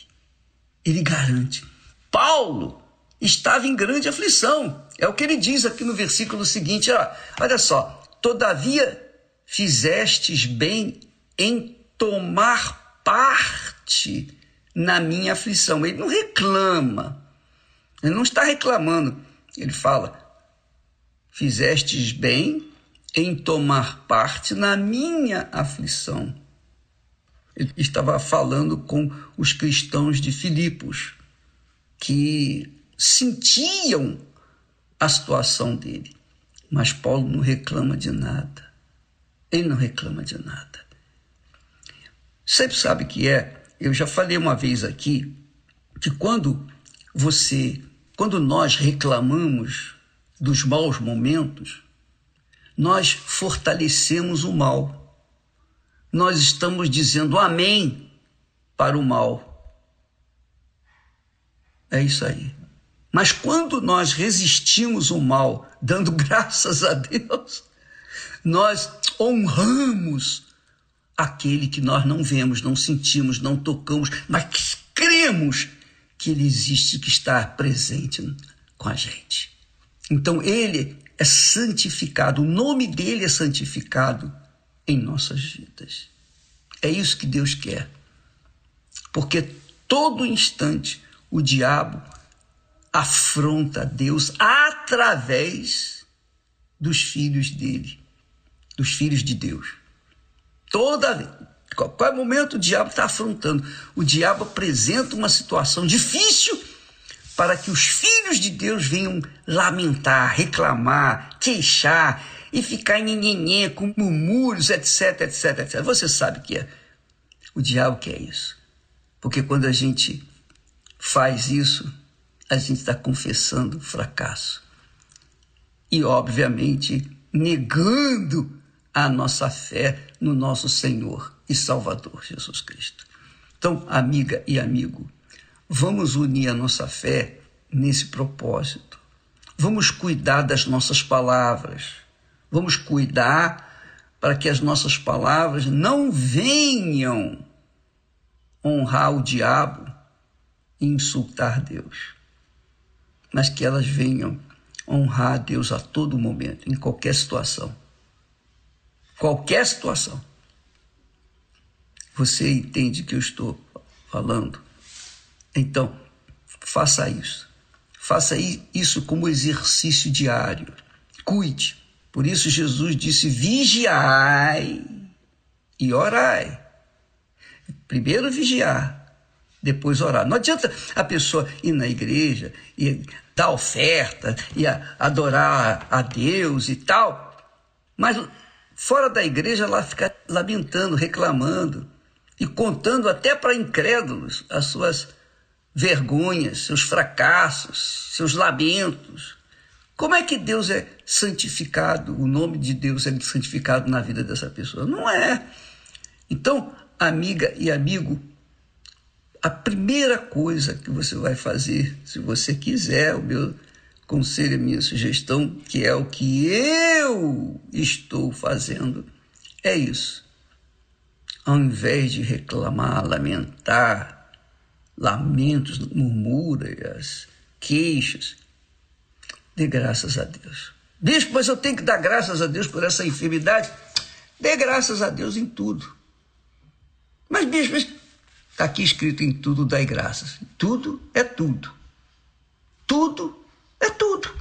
Ele garante. Paulo estava em grande aflição. É o que ele diz aqui no versículo seguinte. Ó, olha só. Todavia fizestes bem em tomar parte na minha aflição. Ele não reclama. Ele não está reclamando. Ele fala: Fizestes bem em tomar parte na minha aflição. Ele estava falando com os cristãos de Filipos, que sentiam a situação dele. Mas Paulo não reclama de nada. Ele não reclama de nada. Sempre sabe que é. Eu já falei uma vez aqui que quando você, quando nós reclamamos dos maus momentos, nós fortalecemos o mal. Nós estamos dizendo amém para o mal. É isso aí. Mas quando nós resistimos o mal, dando graças a Deus, nós honramos aquele que nós não vemos, não sentimos, não tocamos, mas cremos que ele existe, que está presente com a gente. Então ele é santificado, o nome dele é santificado em nossas vidas. É isso que Deus quer. Porque todo instante o diabo afronta Deus através dos filhos dele, dos filhos de Deus. Toda vez, qualquer momento o diabo está afrontando. O diabo apresenta uma situação difícil para que os filhos de Deus venham lamentar, reclamar, queixar e ficar nhenhenhê, com murmúrios, etc, etc, etc. Você sabe que é. O diabo quer isso. Porque quando a gente faz isso, a gente está confessando fracasso. E, obviamente, negando a nossa fé no nosso Senhor e Salvador Jesus Cristo. Então, amiga e amigo, Vamos unir a nossa fé nesse propósito. Vamos cuidar das nossas palavras. Vamos cuidar para que as nossas palavras não venham honrar o diabo e insultar Deus, mas que elas venham honrar a Deus a todo momento, em qualquer situação. Qualquer situação. Você entende que eu estou falando? Então, faça isso. Faça isso como exercício diário. Cuide. Por isso Jesus disse: vigiai e orai. Primeiro vigiar, depois orar. Não adianta a pessoa ir na igreja e dar oferta e adorar a Deus e tal, mas fora da igreja ela fica lamentando, reclamando e contando até para incrédulos as suas vergonhas, seus fracassos, seus lamentos. Como é que Deus é santificado? O nome de Deus é santificado na vida dessa pessoa? Não é. Então, amiga e amigo, a primeira coisa que você vai fazer, se você quiser, o meu conselho, a minha sugestão, que é o que eu estou fazendo, é isso. Ao invés de reclamar, lamentar, lamentos, murmúrias, queixas. Dê graças a Deus. Bispo, mas eu tenho que dar graças a Deus por essa enfermidade. Dê graças a Deus em tudo. Mas, bispo, está aqui escrito em tudo, dai graças. Tudo é tudo. Tudo é tudo.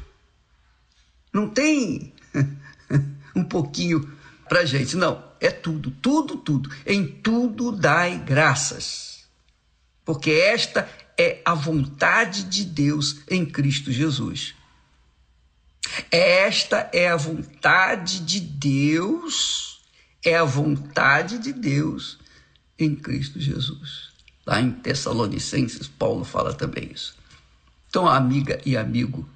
Não tem um pouquinho para gente. Não, é tudo, tudo, tudo. Em tudo dai graças porque esta é a vontade de Deus em Cristo Jesus. Esta é a vontade de Deus, é a vontade de Deus em Cristo Jesus. Lá em Tessalonicenses, Paulo fala também isso. Então, amiga e amigo,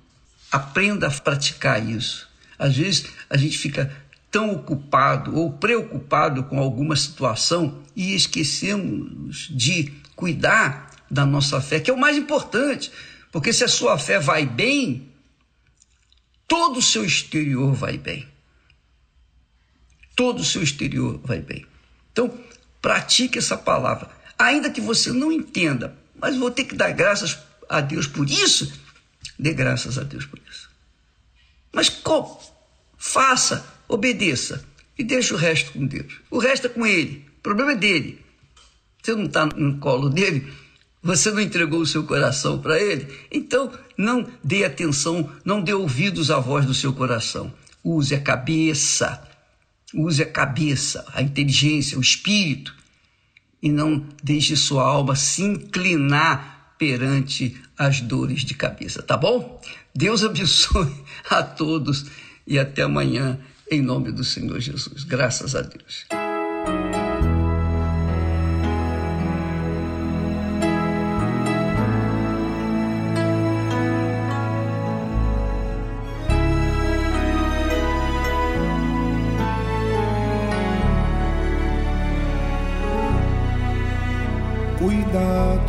aprenda a praticar isso. Às vezes a gente fica tão ocupado ou preocupado com alguma situação e esquecemos de cuidar da nossa fé, que é o mais importante, porque se a sua fé vai bem, todo o seu exterior vai bem. Todo o seu exterior vai bem. Então, pratique essa palavra. Ainda que você não entenda, mas vou ter que dar graças a Deus por isso, dê graças a Deus por isso. Mas como? Faça, obedeça e deixe o resto com Deus. O resto é com Ele. O problema é dele. Você não está no colo dele, você não entregou o seu coração para Ele, então não dê atenção, não dê ouvidos à voz do seu coração. Use a cabeça, use a cabeça, a inteligência, o espírito, e não deixe sua alma se inclinar perante as dores de cabeça, tá bom? Deus abençoe a todos e até amanhã, em nome do Senhor Jesus. Graças a Deus.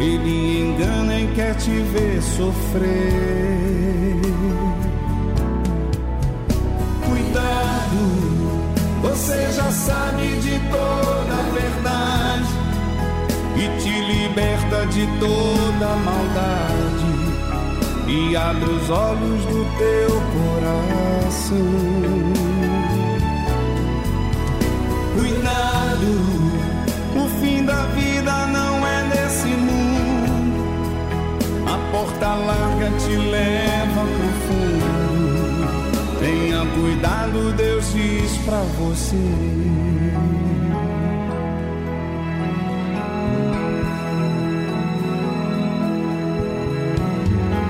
ele engana e quer te ver sofrer. Cuidado, você já sabe de toda a verdade e te liberta de toda a maldade e abre os olhos do teu coração. Cuidado, porta larga te leva pro fundo. Tenha cuidado, Deus diz pra você.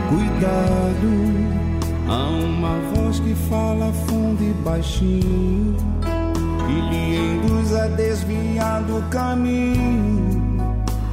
Cuidado, há uma voz que fala fundo e baixinho, e lhe induz a desviar do caminho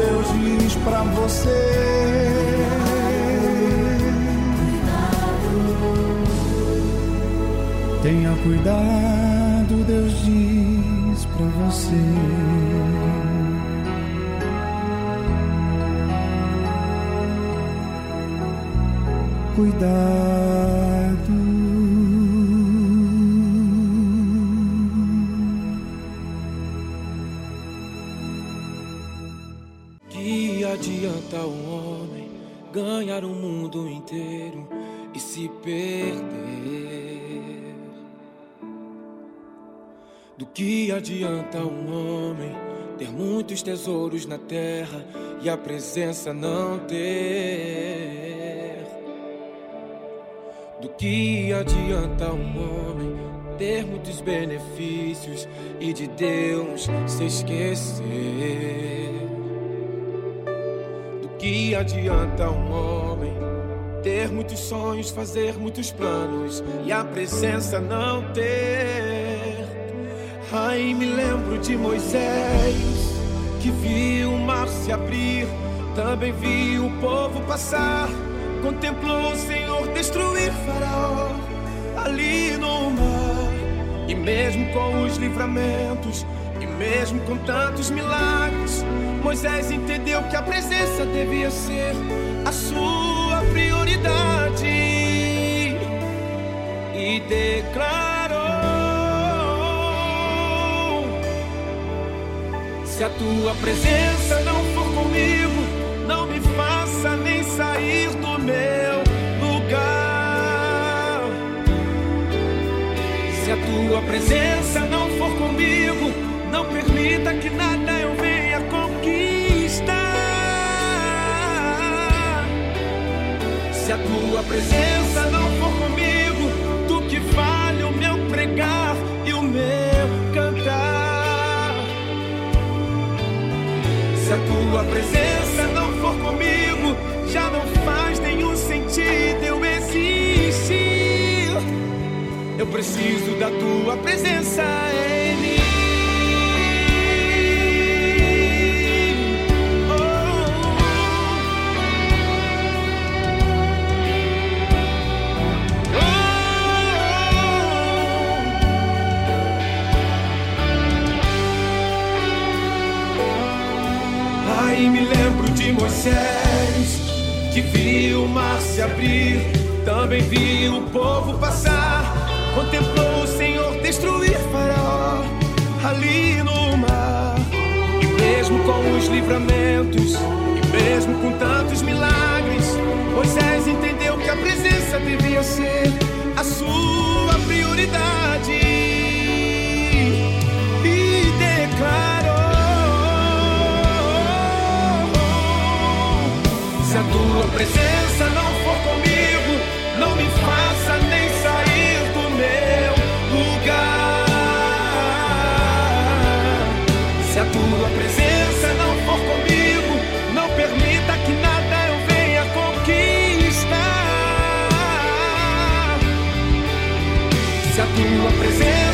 Deus diz pra você. Tenha cuidado, Deus diz pra você. Cuidado. Que adianta um homem ter muitos tesouros na terra e a presença não ter? Do que adianta um homem ter muitos benefícios e de Deus se esquecer? Que adianta um homem ter muitos sonhos, fazer muitos planos e a presença não ter? Ai, me lembro de Moisés, que viu o mar se abrir, também viu o povo passar, contemplou o Senhor destruir Faraó ali no mar. E mesmo com os livramentos, e mesmo com tantos milagres, Moisés entendeu que a presença devia ser a sua prioridade. E declarou: Se a tua presença não for comigo, não me faça nem sair do meu lugar. Se a tua presença não for comigo, não permita que nada eu venha conquistar. Se a tua presença não Se a tua presença não for comigo, já não faz nenhum sentido eu existir. Eu preciso da tua presença em mim. De Moisés, que viu o mar se abrir, também viu o povo passar, contemplou o Senhor destruir Faraó ali no mar. E mesmo com os livramentos, e mesmo com tantos milagres, Moisés entendeu que a presença devia ser a sua prioridade. A tua presença não for comigo, não me faça nem sair do meu lugar. Se a tua presença não for comigo, não permita que nada eu venha conquistar. Se a tua presença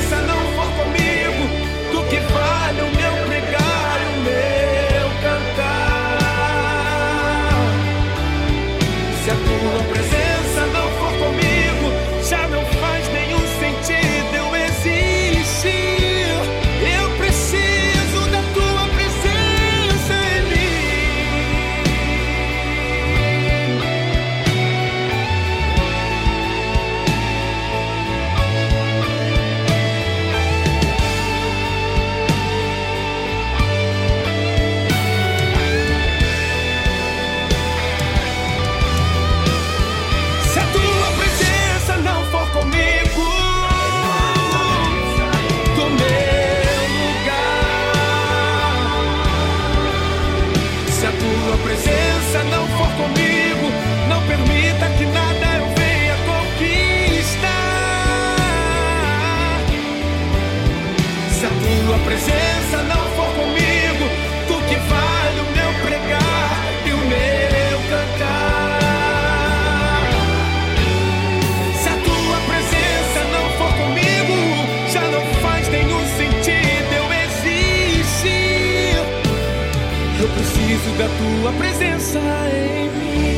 da tua presença em mim.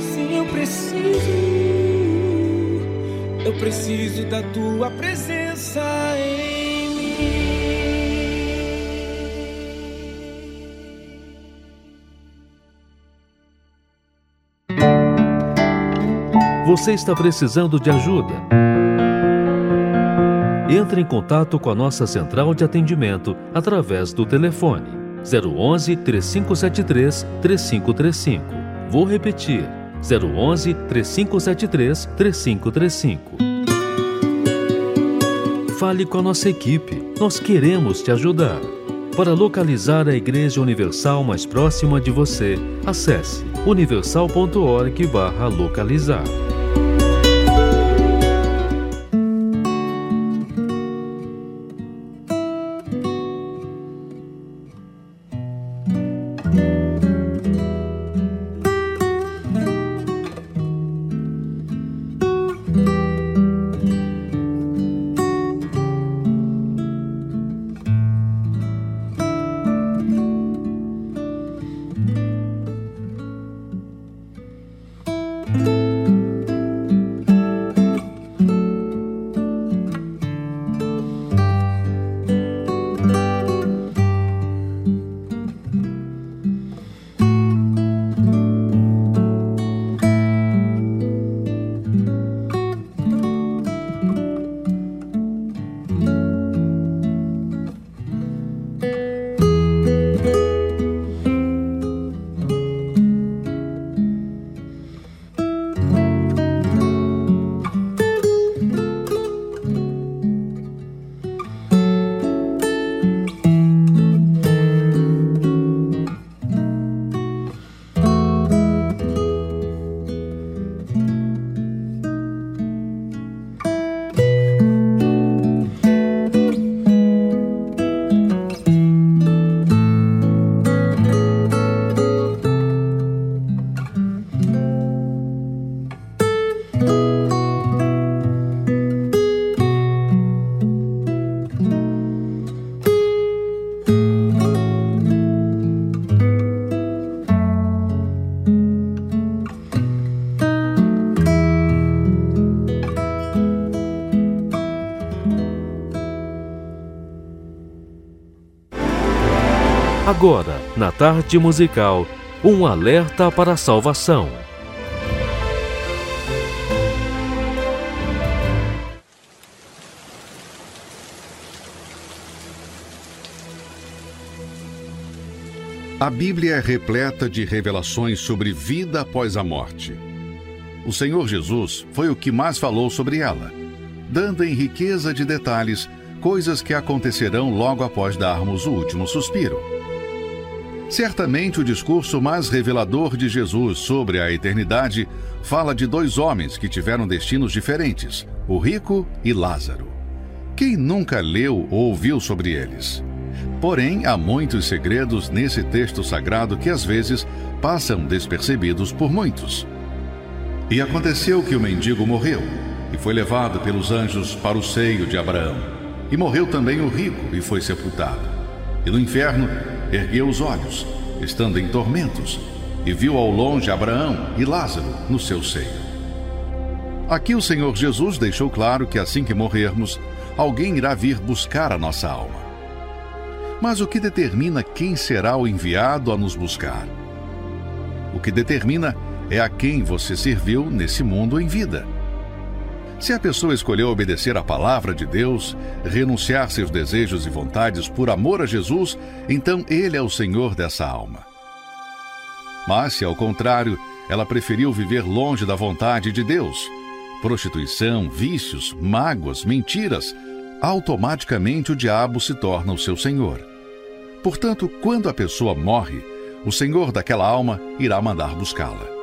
Sim, eu preciso. Eu preciso da tua presença em mim. Você está precisando de ajuda? Entre em contato com a nossa central de atendimento através do telefone 011 3573 3535. Vou repetir: 011 3573 3535. Fale com a nossa equipe, nós queremos te ajudar. Para localizar a Igreja Universal mais próxima de você, acesse universal.org/localizar. Agora, na tarde musical, um alerta para a salvação. A Bíblia é repleta de revelações sobre vida após a morte. O Senhor Jesus foi o que mais falou sobre ela, dando em riqueza de detalhes coisas que acontecerão logo após darmos o último suspiro. Certamente o discurso mais revelador de Jesus sobre a eternidade fala de dois homens que tiveram destinos diferentes, o rico e Lázaro. Quem nunca leu ou ouviu sobre eles? Porém, há muitos segredos nesse texto sagrado que às vezes passam despercebidos por muitos. E aconteceu que o mendigo morreu e foi levado pelos anjos para o seio de Abraão. E morreu também o rico e foi sepultado. E no inferno ergueu os olhos, estando em tormentos, e viu ao longe Abraão e Lázaro no seu seio. Aqui o Senhor Jesus deixou claro que assim que morrermos, alguém irá vir buscar a nossa alma. Mas o que determina quem será o enviado a nos buscar? O que determina é a quem você serviu nesse mundo em vida. Se a pessoa escolheu obedecer à palavra de Deus, renunciar seus desejos e vontades por amor a Jesus, então Ele é o Senhor dessa alma. Mas se, ao contrário, ela preferiu viver longe da vontade de Deus, prostituição, vícios, mágoas, mentiras, automaticamente o diabo se torna o seu senhor. Portanto, quando a pessoa morre, o Senhor daquela alma irá mandar buscá-la.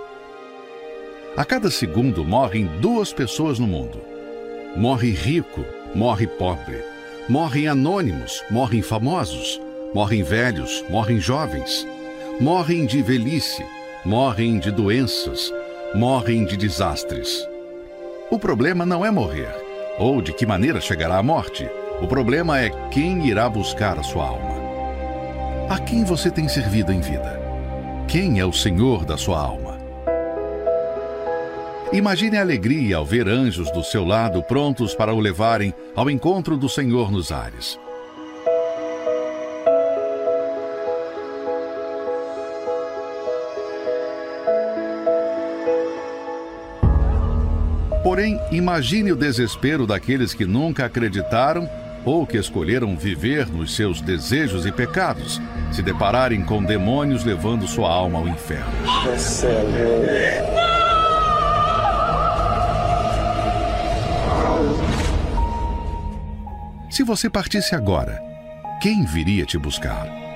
A cada segundo morrem duas pessoas no mundo. Morre rico, morre pobre. Morrem anônimos, morrem famosos. Morrem velhos, morrem jovens. Morrem de velhice, morrem de doenças, morrem de desastres. O problema não é morrer, ou de que maneira chegará a morte. O problema é quem irá buscar a sua alma. A quem você tem servido em vida? Quem é o Senhor da sua alma? Imagine a alegria ao ver anjos do seu lado prontos para o levarem ao encontro do Senhor nos ares. Porém, imagine o desespero daqueles que nunca acreditaram ou que escolheram viver nos seus desejos e pecados, se depararem com demônios levando sua alma ao inferno. Se você partisse agora, quem viria te buscar?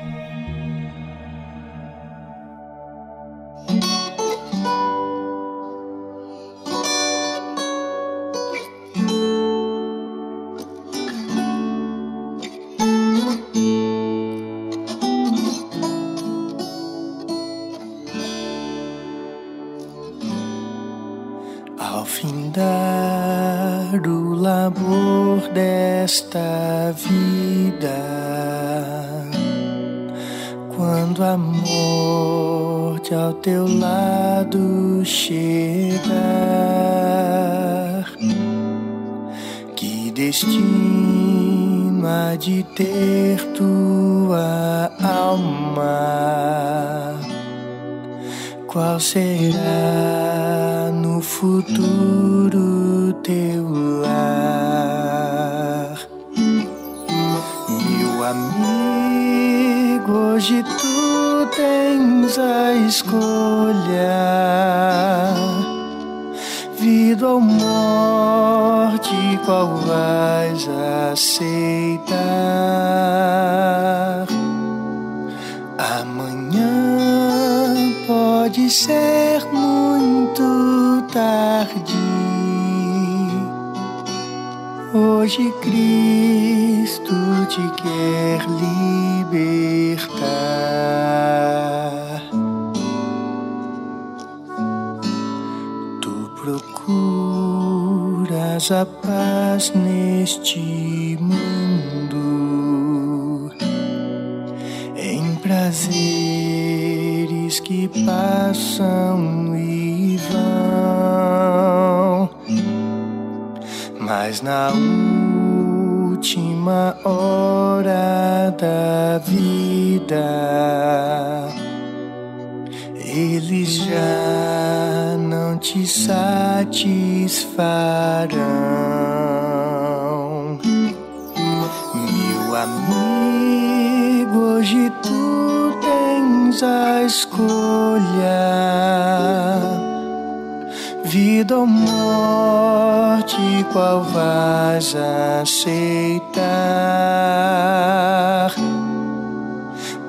qual vais aceitar.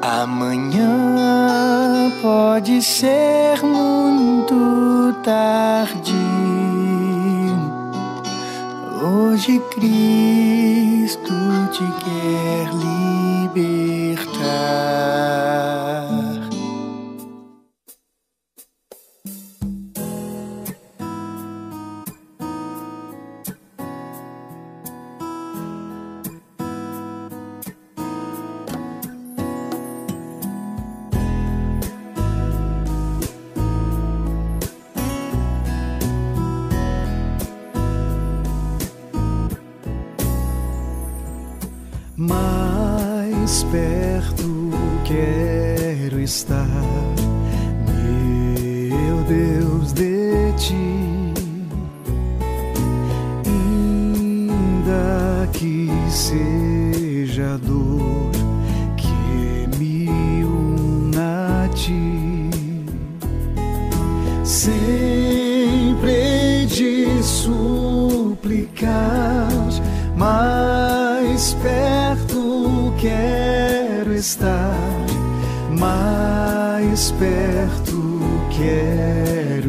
Amanhã pode ser muito tarde. Hoje Cristo te quer libertar.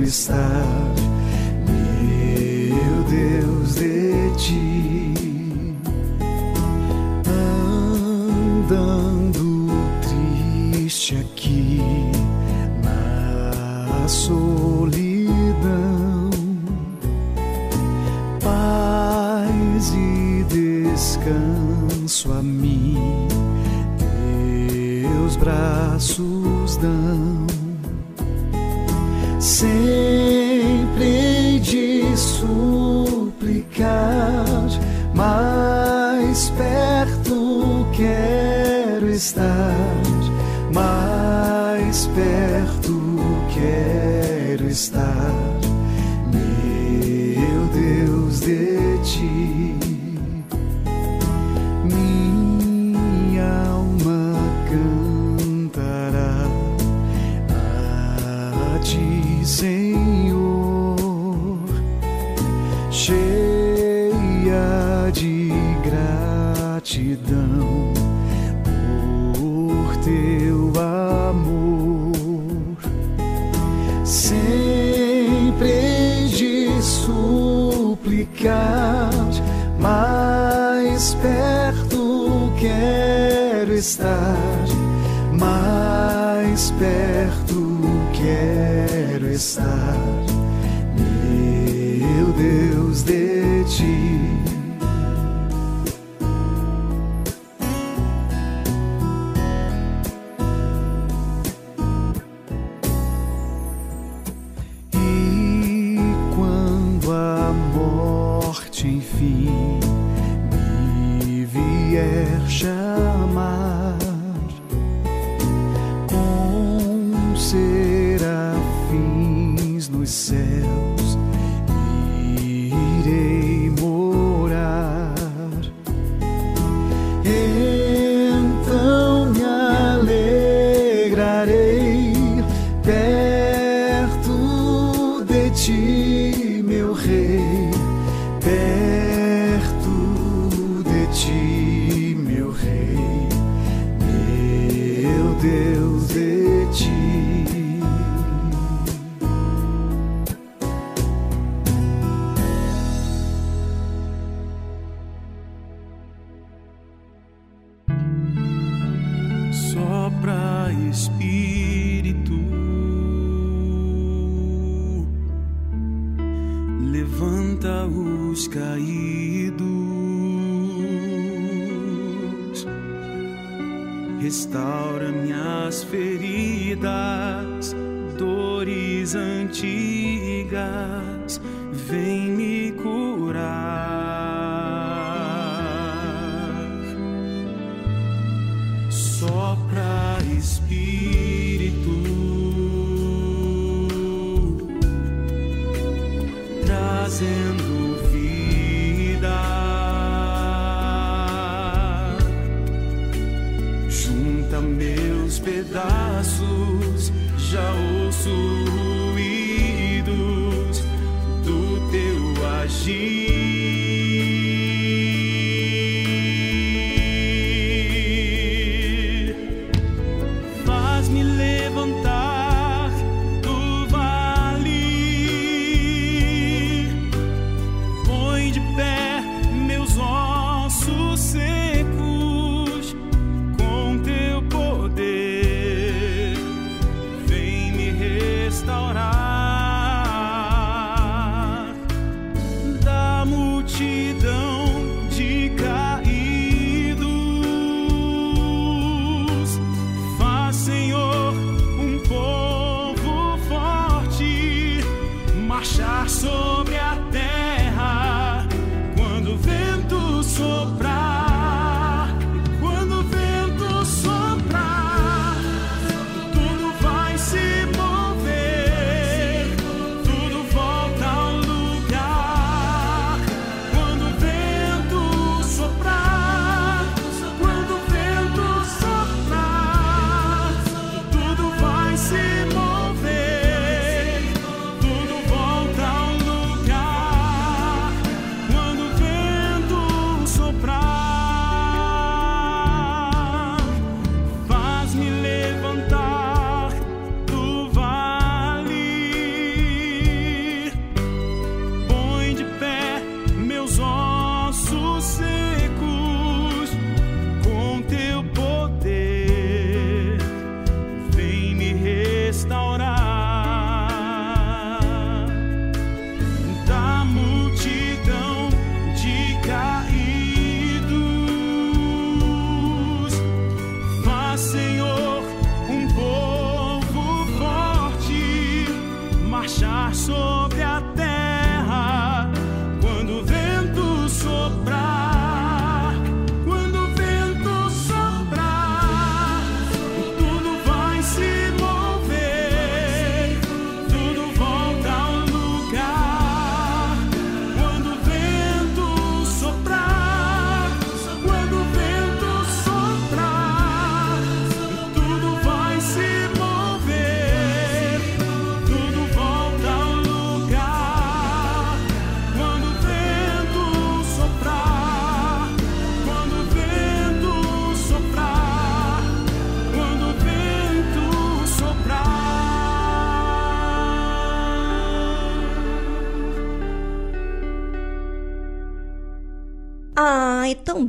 estar, meu Deus de ti. Andando triste aqui na solidão, paz e descanso a mim, teus braços dão sempre de suplicar, mais perto quero estar, mais perto quero estar.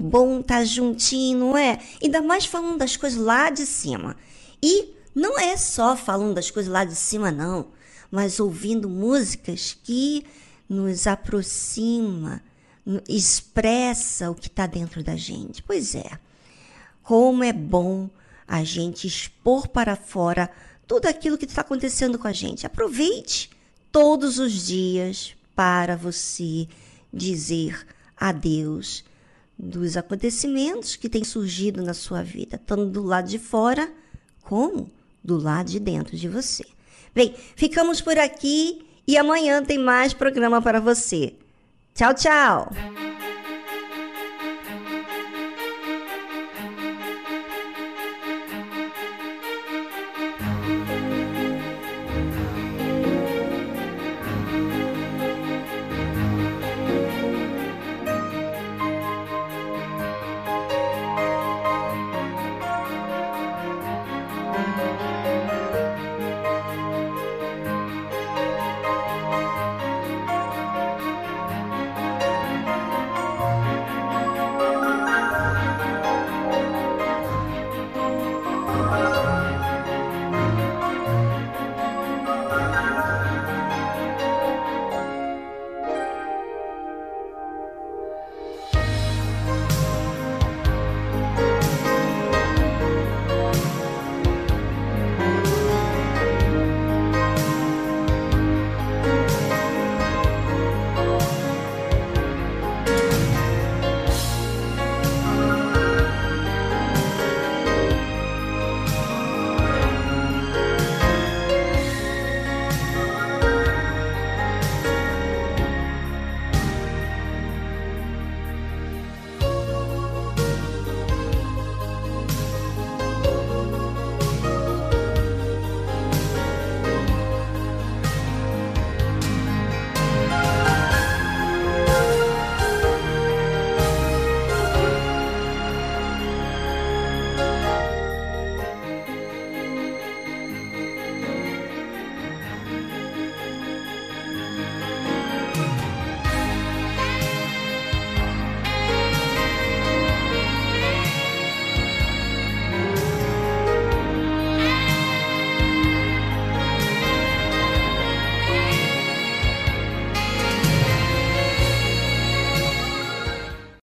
Bom tá juntinho, não é? Ainda mais falando das coisas lá de cima. E não é só falando das coisas lá de cima, não, mas ouvindo músicas que nos aproxima, expressa o que está dentro da gente. Pois é. Como é bom a gente expor para fora tudo aquilo que está acontecendo com a gente. Aproveite todos os dias para você dizer adeus dos acontecimentos que têm surgido na sua vida, tanto do lado de fora como do lado de dentro de você. Bem, ficamos por aqui e amanhã tem mais programa para você. Tchau, tchau!